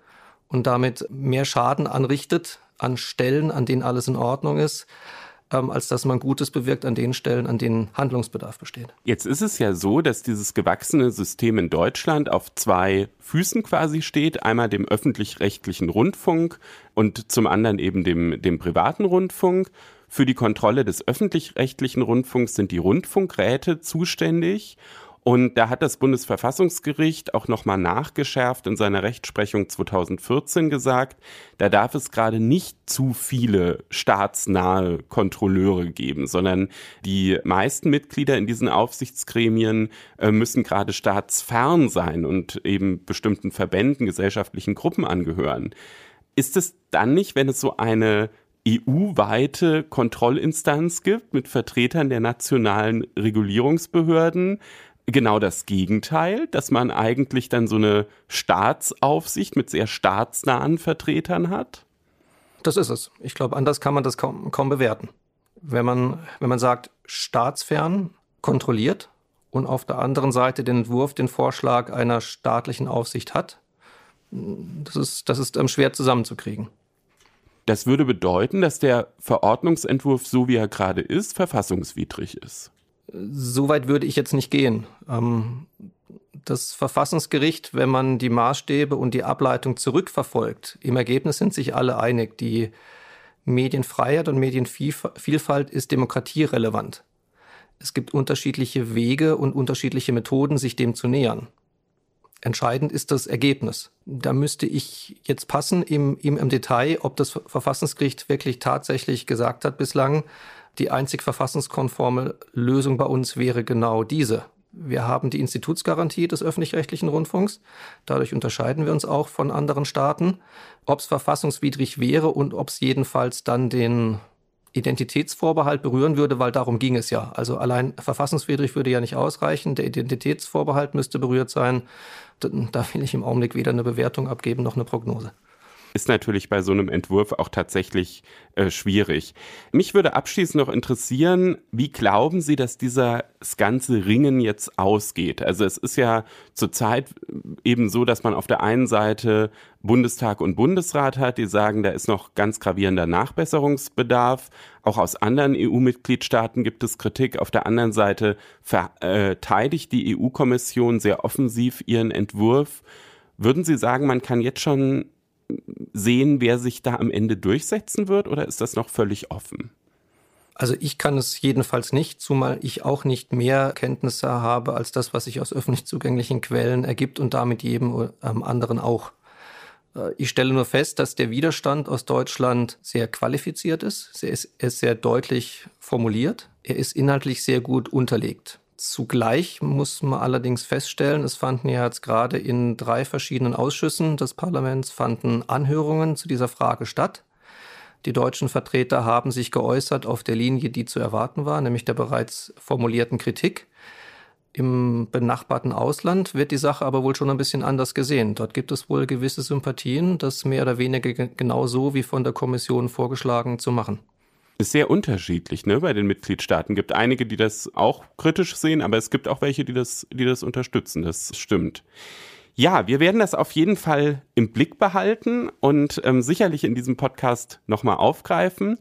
und damit mehr Schaden anrichtet an Stellen, an denen alles in Ordnung ist, ähm, als dass man Gutes bewirkt an den Stellen, an denen Handlungsbedarf besteht. Jetzt ist es ja so, dass dieses gewachsene System in Deutschland auf zwei Füßen quasi steht. Einmal dem öffentlich-rechtlichen Rundfunk und zum anderen eben dem, dem privaten Rundfunk. Für die Kontrolle des öffentlich-rechtlichen Rundfunks sind die Rundfunkräte zuständig. Und da hat das Bundesverfassungsgericht auch nochmal nachgeschärft in seiner Rechtsprechung 2014 gesagt, da darf es gerade nicht zu viele staatsnahe Kontrolleure geben, sondern die meisten Mitglieder in diesen Aufsichtsgremien äh, müssen gerade staatsfern sein und eben bestimmten Verbänden, gesellschaftlichen Gruppen angehören. Ist es dann nicht, wenn es so eine EU-weite Kontrollinstanz gibt mit Vertretern der nationalen Regulierungsbehörden, genau das Gegenteil, dass man eigentlich dann so eine Staatsaufsicht mit sehr staatsnahen Vertretern hat? Das ist es. Ich glaube, anders kann man das kaum, kaum bewerten. Wenn man, wenn man sagt, staatsfern kontrolliert und auf der anderen Seite den Entwurf, den Vorschlag einer staatlichen Aufsicht hat, das ist, das ist ähm, schwer zusammenzukriegen. Das würde bedeuten, dass der Verordnungsentwurf, so wie er gerade ist, verfassungswidrig ist. So weit würde ich jetzt nicht gehen. Ähm, das Verfassungsgericht, wenn man die Maßstäbe und die Ableitung zurückverfolgt, im Ergebnis sind sich alle einig, die Medienfreiheit und Medienvielfalt ist demokratierelevant. Es gibt unterschiedliche Wege und unterschiedliche Methoden, sich dem zu nähern. Entscheidend ist das Ergebnis. Da müsste ich jetzt passen im, im, im Detail, ob das Verfassungsgericht wirklich tatsächlich gesagt hat bislang, die einzig verfassungskonforme Lösung bei uns wäre genau diese. Wir haben die Institutsgarantie des öffentlich-rechtlichen Rundfunks. Dadurch unterscheiden wir uns auch von anderen Staaten. Ob es verfassungswidrig wäre und ob es jedenfalls dann den Identitätsvorbehalt berühren würde, weil darum ging es ja. Also allein verfassungswidrig würde ja nicht ausreichen. Der Identitätsvorbehalt müsste berührt sein. Da will ich im Augenblick weder eine Bewertung abgeben noch eine Prognose ist natürlich bei so einem Entwurf auch tatsächlich äh, schwierig. Mich würde abschließend noch interessieren, wie glauben Sie, dass dieser, das ganze Ringen jetzt ausgeht? Also es ist ja zurzeit eben so, dass man auf der einen Seite Bundestag und Bundesrat hat, die sagen, da ist noch ganz gravierender Nachbesserungsbedarf. Auch aus anderen EU-Mitgliedstaaten gibt es Kritik. Auf der anderen Seite verteidigt die EU-Kommission sehr offensiv ihren Entwurf. Würden Sie sagen, man kann jetzt schon sehen, wer sich da am Ende durchsetzen wird oder ist das noch völlig offen? Also ich kann es jedenfalls nicht, zumal ich auch nicht mehr Kenntnisse habe als das, was sich aus öffentlich zugänglichen Quellen ergibt und damit jedem ähm, anderen auch. Äh, ich stelle nur fest, dass der Widerstand aus Deutschland sehr qualifiziert ist. Er ist, er ist sehr deutlich formuliert. Er ist inhaltlich sehr gut unterlegt. Zugleich muss man allerdings feststellen, es fanden ja jetzt gerade in drei verschiedenen Ausschüssen des Parlaments fanden Anhörungen zu dieser Frage statt. Die deutschen Vertreter haben sich geäußert auf der Linie, die zu erwarten war, nämlich der bereits formulierten Kritik. Im benachbarten Ausland wird die Sache aber wohl schon ein bisschen anders gesehen. Dort gibt es wohl gewisse Sympathien, das mehr oder weniger genau so wie von der Kommission vorgeschlagen zu machen ist sehr unterschiedlich ne, bei den Mitgliedstaaten. Gibt einige, die das auch kritisch sehen, aber es gibt auch welche, die das, die das unterstützen. Das stimmt. Ja, wir werden das auf jeden Fall im Blick behalten und ähm, sicherlich in diesem Podcast nochmal aufgreifen.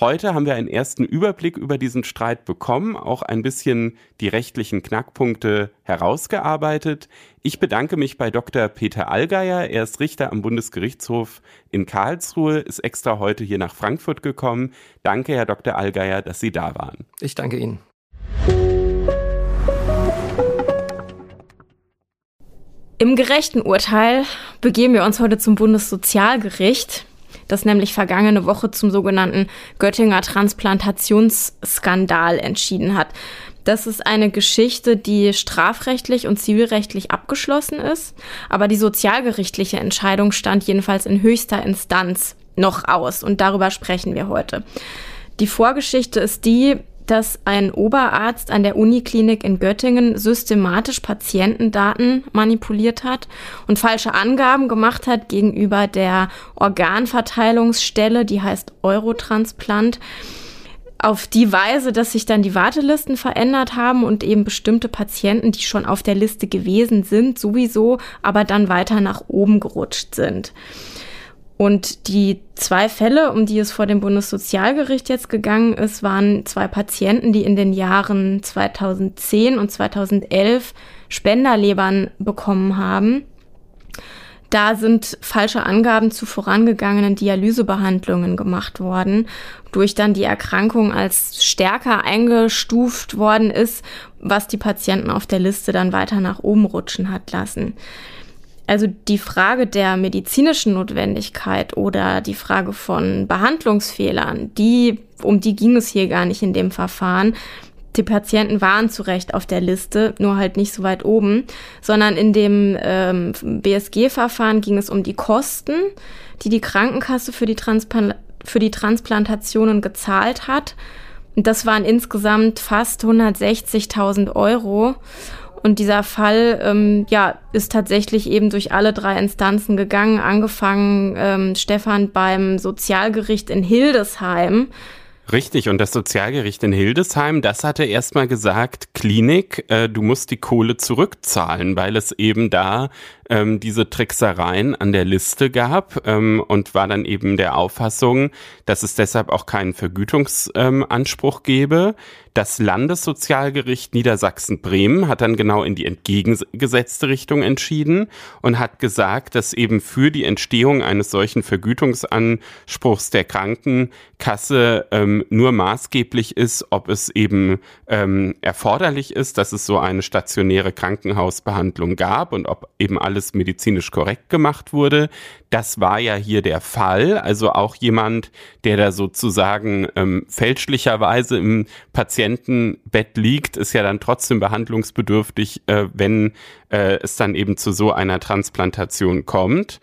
Heute haben wir einen ersten Überblick über diesen Streit bekommen, auch ein bisschen die rechtlichen Knackpunkte herausgearbeitet. Ich bedanke mich bei Dr. Peter Allgeier. Er ist Richter am Bundesgerichtshof in Karlsruhe, ist extra heute hier nach Frankfurt gekommen. Danke, Herr Dr. Allgeier, dass Sie da waren. Ich danke Ihnen. Im gerechten Urteil begeben wir uns heute zum Bundessozialgericht das nämlich vergangene Woche zum sogenannten Göttinger Transplantationsskandal entschieden hat. Das ist eine Geschichte, die strafrechtlich und zivilrechtlich abgeschlossen ist, aber die sozialgerichtliche Entscheidung stand jedenfalls in höchster Instanz noch aus und darüber sprechen wir heute. Die Vorgeschichte ist die, dass ein Oberarzt an der Uniklinik in Göttingen systematisch Patientendaten manipuliert hat und falsche Angaben gemacht hat gegenüber der Organverteilungsstelle, die heißt Eurotransplant auf die Weise, dass sich dann die Wartelisten verändert haben und eben bestimmte Patienten, die schon auf der Liste gewesen sind, sowieso, aber dann weiter nach oben gerutscht sind. Und die zwei Fälle, um die es vor dem Bundessozialgericht jetzt gegangen ist, waren zwei Patienten, die in den Jahren 2010 und 2011 Spenderlebern bekommen haben. Da sind falsche Angaben zu vorangegangenen Dialysebehandlungen gemacht worden, durch dann die Erkrankung als stärker eingestuft worden ist, was die Patienten auf der Liste dann weiter nach oben rutschen hat lassen. Also die Frage der medizinischen Notwendigkeit oder die Frage von Behandlungsfehlern, die, um die ging es hier gar nicht in dem Verfahren. Die Patienten waren zu Recht auf der Liste, nur halt nicht so weit oben, sondern in dem ähm, BSG-Verfahren ging es um die Kosten, die die Krankenkasse für die, Transpla für die Transplantationen gezahlt hat. Und das waren insgesamt fast 160.000 Euro. Und dieser Fall, ähm, ja, ist tatsächlich eben durch alle drei Instanzen gegangen, angefangen, ähm, Stefan, beim Sozialgericht in Hildesheim. Richtig, und das Sozialgericht in Hildesheim, das hatte erstmal gesagt, Klinik, äh, du musst die Kohle zurückzahlen, weil es eben da ähm, diese Tricksereien an der Liste gab ähm, und war dann eben der Auffassung, dass es deshalb auch keinen Vergütungsanspruch ähm, gebe. Das Landessozialgericht Niedersachsen-Bremen hat dann genau in die entgegengesetzte Richtung entschieden und hat gesagt, dass eben für die Entstehung eines solchen Vergütungsanspruchs der Krankenkasse ähm, nur maßgeblich ist, ob es eben ähm, erforderlich ist, dass es so eine stationäre Krankenhausbehandlung gab und ob eben alle alles medizinisch korrekt gemacht wurde. Das war ja hier der Fall. Also auch jemand, der da sozusagen ähm, fälschlicherweise im Patientenbett liegt, ist ja dann trotzdem behandlungsbedürftig, äh, wenn äh, es dann eben zu so einer Transplantation kommt.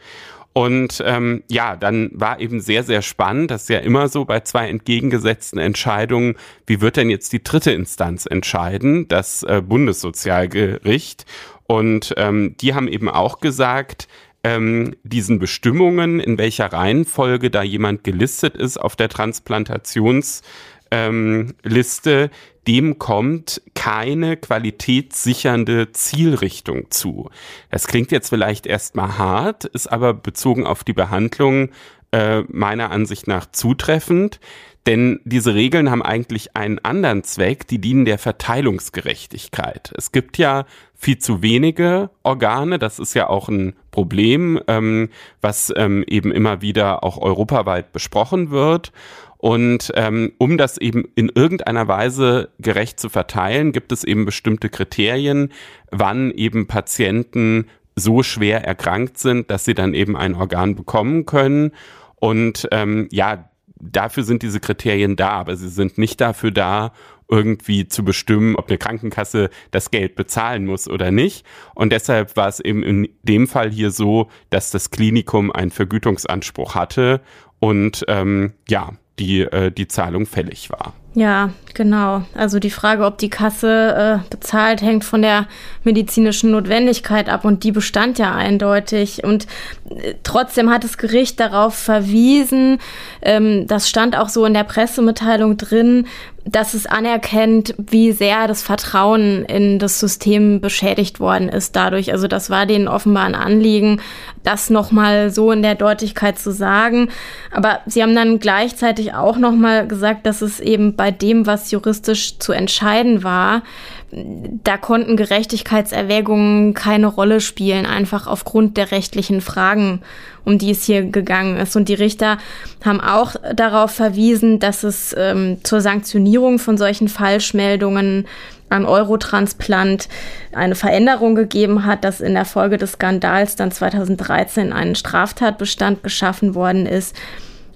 Und ähm, ja, dann war eben sehr, sehr spannend, das ist ja immer so bei zwei entgegengesetzten Entscheidungen, wie wird denn jetzt die dritte Instanz entscheiden, das äh, Bundessozialgericht. Und ähm, die haben eben auch gesagt, ähm, diesen Bestimmungen, in welcher Reihenfolge da jemand gelistet ist auf der Transplantationsliste, ähm, dem kommt keine qualitätssichernde Zielrichtung zu. Das klingt jetzt vielleicht erstmal hart, ist aber bezogen auf die Behandlung äh, meiner Ansicht nach zutreffend. Denn diese Regeln haben eigentlich einen anderen Zweck, die dienen der Verteilungsgerechtigkeit. Es gibt ja viel zu wenige Organe, das ist ja auch ein Problem, ähm, was ähm, eben immer wieder auch europaweit besprochen wird. Und ähm, um das eben in irgendeiner Weise gerecht zu verteilen, gibt es eben bestimmte Kriterien, wann eben Patienten so schwer erkrankt sind, dass sie dann eben ein Organ bekommen können. Und ähm, ja, dafür sind diese Kriterien da, aber sie sind nicht dafür da, irgendwie zu bestimmen, ob eine Krankenkasse das Geld bezahlen muss oder nicht. Und deshalb war es eben in dem Fall hier so, dass das Klinikum einen Vergütungsanspruch hatte und ähm, ja, die, äh, die Zahlung fällig war. Ja, genau. Also die Frage, ob die Kasse äh, bezahlt, hängt von der medizinischen Notwendigkeit ab und die bestand ja eindeutig. Und äh, trotzdem hat das Gericht darauf verwiesen, ähm, das stand auch so in der Pressemitteilung drin, dass es anerkennt, wie sehr das Vertrauen in das System beschädigt worden ist dadurch. Also das war denen offenbar ein Anliegen, das nochmal so in der Deutlichkeit zu sagen. Aber sie haben dann gleichzeitig auch nochmal gesagt, dass es eben bei dem, was juristisch zu entscheiden war, da konnten Gerechtigkeitserwägungen keine Rolle spielen, einfach aufgrund der rechtlichen Fragen, um die es hier gegangen ist. Und die Richter haben auch darauf verwiesen, dass es ähm, zur Sanktionierung von solchen Falschmeldungen an Eurotransplant eine Veränderung gegeben hat, dass in der Folge des Skandals dann 2013 ein Straftatbestand geschaffen worden ist,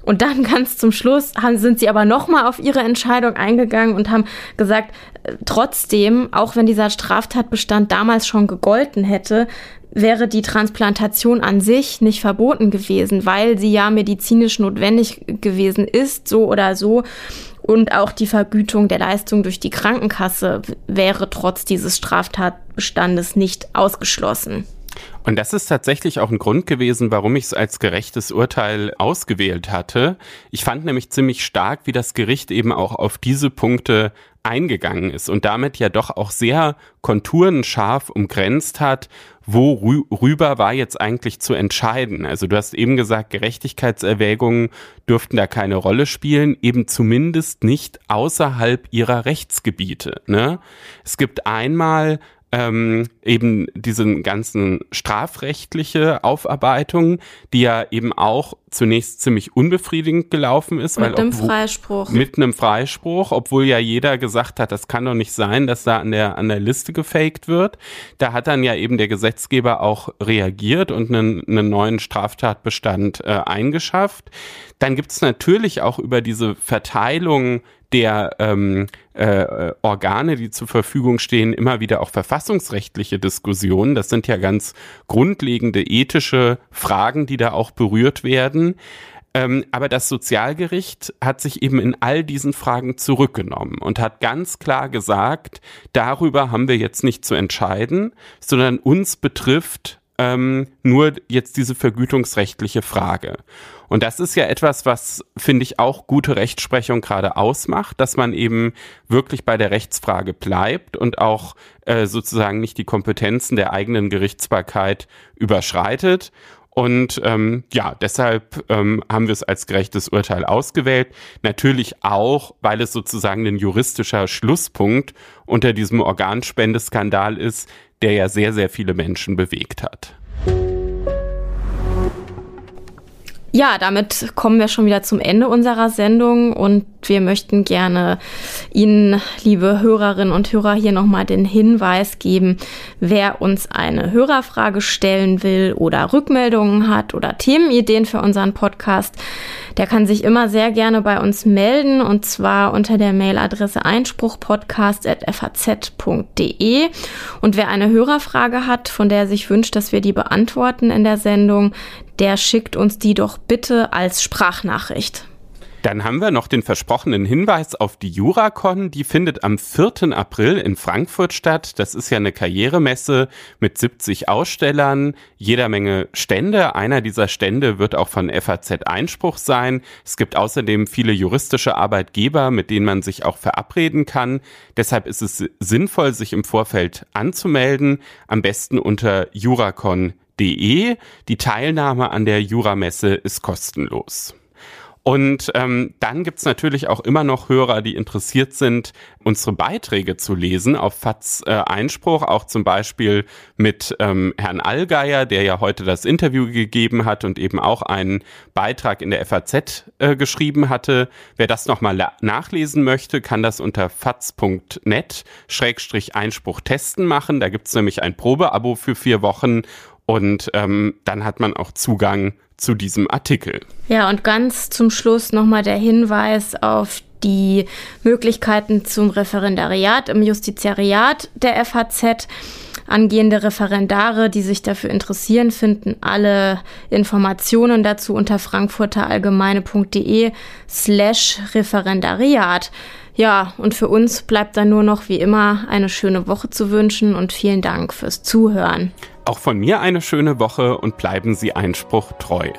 und dann ganz zum Schluss haben, sind sie aber nochmal auf ihre Entscheidung eingegangen und haben gesagt, äh, trotzdem, auch wenn dieser Straftatbestand damals schon gegolten hätte, wäre die Transplantation an sich nicht verboten gewesen, weil sie ja medizinisch notwendig gewesen ist, so oder so. Und auch die Vergütung der Leistung durch die Krankenkasse wäre trotz dieses Straftatbestandes nicht ausgeschlossen. Und das ist tatsächlich auch ein Grund gewesen, warum ich es als gerechtes Urteil ausgewählt hatte. Ich fand nämlich ziemlich stark, wie das Gericht eben auch auf diese Punkte eingegangen ist und damit ja doch auch sehr konturenscharf umgrenzt hat, worüber war jetzt eigentlich zu entscheiden. Also du hast eben gesagt, Gerechtigkeitserwägungen dürften da keine Rolle spielen, eben zumindest nicht außerhalb ihrer Rechtsgebiete. Ne? Es gibt einmal ähm, eben diesen ganzen strafrechtliche Aufarbeitung, die ja eben auch zunächst ziemlich unbefriedigend gelaufen ist. Mit einem Freispruch. Mit einem Freispruch, obwohl ja jeder gesagt hat, das kann doch nicht sein, dass da an der, an der Liste gefaked wird. Da hat dann ja eben der Gesetzgeber auch reagiert und einen, einen neuen Straftatbestand äh, eingeschafft. Dann gibt es natürlich auch über diese Verteilung der ähm, äh, Organe, die zur Verfügung stehen, immer wieder auch verfassungsrechtliche Diskussionen. Das sind ja ganz grundlegende ethische Fragen, die da auch berührt werden. Ähm, aber das Sozialgericht hat sich eben in all diesen Fragen zurückgenommen und hat ganz klar gesagt, darüber haben wir jetzt nicht zu entscheiden, sondern uns betrifft ähm, nur jetzt diese vergütungsrechtliche Frage. Und das ist ja etwas, was, finde ich, auch gute Rechtsprechung gerade ausmacht, dass man eben wirklich bei der Rechtsfrage bleibt und auch äh, sozusagen nicht die Kompetenzen der eigenen Gerichtsbarkeit überschreitet. Und ähm, ja, deshalb ähm, haben wir es als gerechtes Urteil ausgewählt. Natürlich auch, weil es sozusagen ein juristischer Schlusspunkt unter diesem Organspendeskandal ist, der ja sehr, sehr viele Menschen bewegt hat. Ja, damit kommen wir schon wieder zum Ende unserer Sendung und wir möchten gerne Ihnen, liebe Hörerinnen und Hörer, hier nochmal den Hinweis geben, wer uns eine Hörerfrage stellen will oder Rückmeldungen hat oder Themenideen für unseren Podcast, der kann sich immer sehr gerne bei uns melden und zwar unter der Mailadresse einspruchpodcast.faz.de. Und wer eine Hörerfrage hat, von der er sich wünscht, dass wir die beantworten in der Sendung, der schickt uns die doch bitte als Sprachnachricht. Dann haben wir noch den versprochenen Hinweis auf die Juracon. Die findet am 4. April in Frankfurt statt. Das ist ja eine Karrieremesse mit 70 Ausstellern, jeder Menge Stände. Einer dieser Stände wird auch von FAZ Einspruch sein. Es gibt außerdem viele juristische Arbeitgeber, mit denen man sich auch verabreden kann. Deshalb ist es sinnvoll, sich im Vorfeld anzumelden. Am besten unter juracon.de. Die Teilnahme an der Juramesse ist kostenlos. Und ähm, dann gibt's natürlich auch immer noch Hörer, die interessiert sind, unsere Beiträge zu lesen auf FATS äh, Einspruch, auch zum Beispiel mit ähm, Herrn Allgeier, der ja heute das Interview gegeben hat und eben auch einen Beitrag in der FAZ äh, geschrieben hatte. Wer das nochmal nachlesen möchte, kann das unter faz.net Schrägstrich Einspruch testen machen. Da gibt's nämlich ein Probeabo für vier Wochen und ähm, dann hat man auch Zugang zu diesem Artikel. Ja, und ganz zum Schluss nochmal der Hinweis auf die Möglichkeiten zum Referendariat im Justiziariat der FHZ. Angehende Referendare, die sich dafür interessieren, finden alle Informationen dazu unter frankfurterallgemeine.de slash Referendariat. Ja, und für uns bleibt dann nur noch wie immer eine schöne Woche zu wünschen und vielen Dank fürs Zuhören. Auch von mir eine schöne Woche und bleiben Sie Einspruch treu.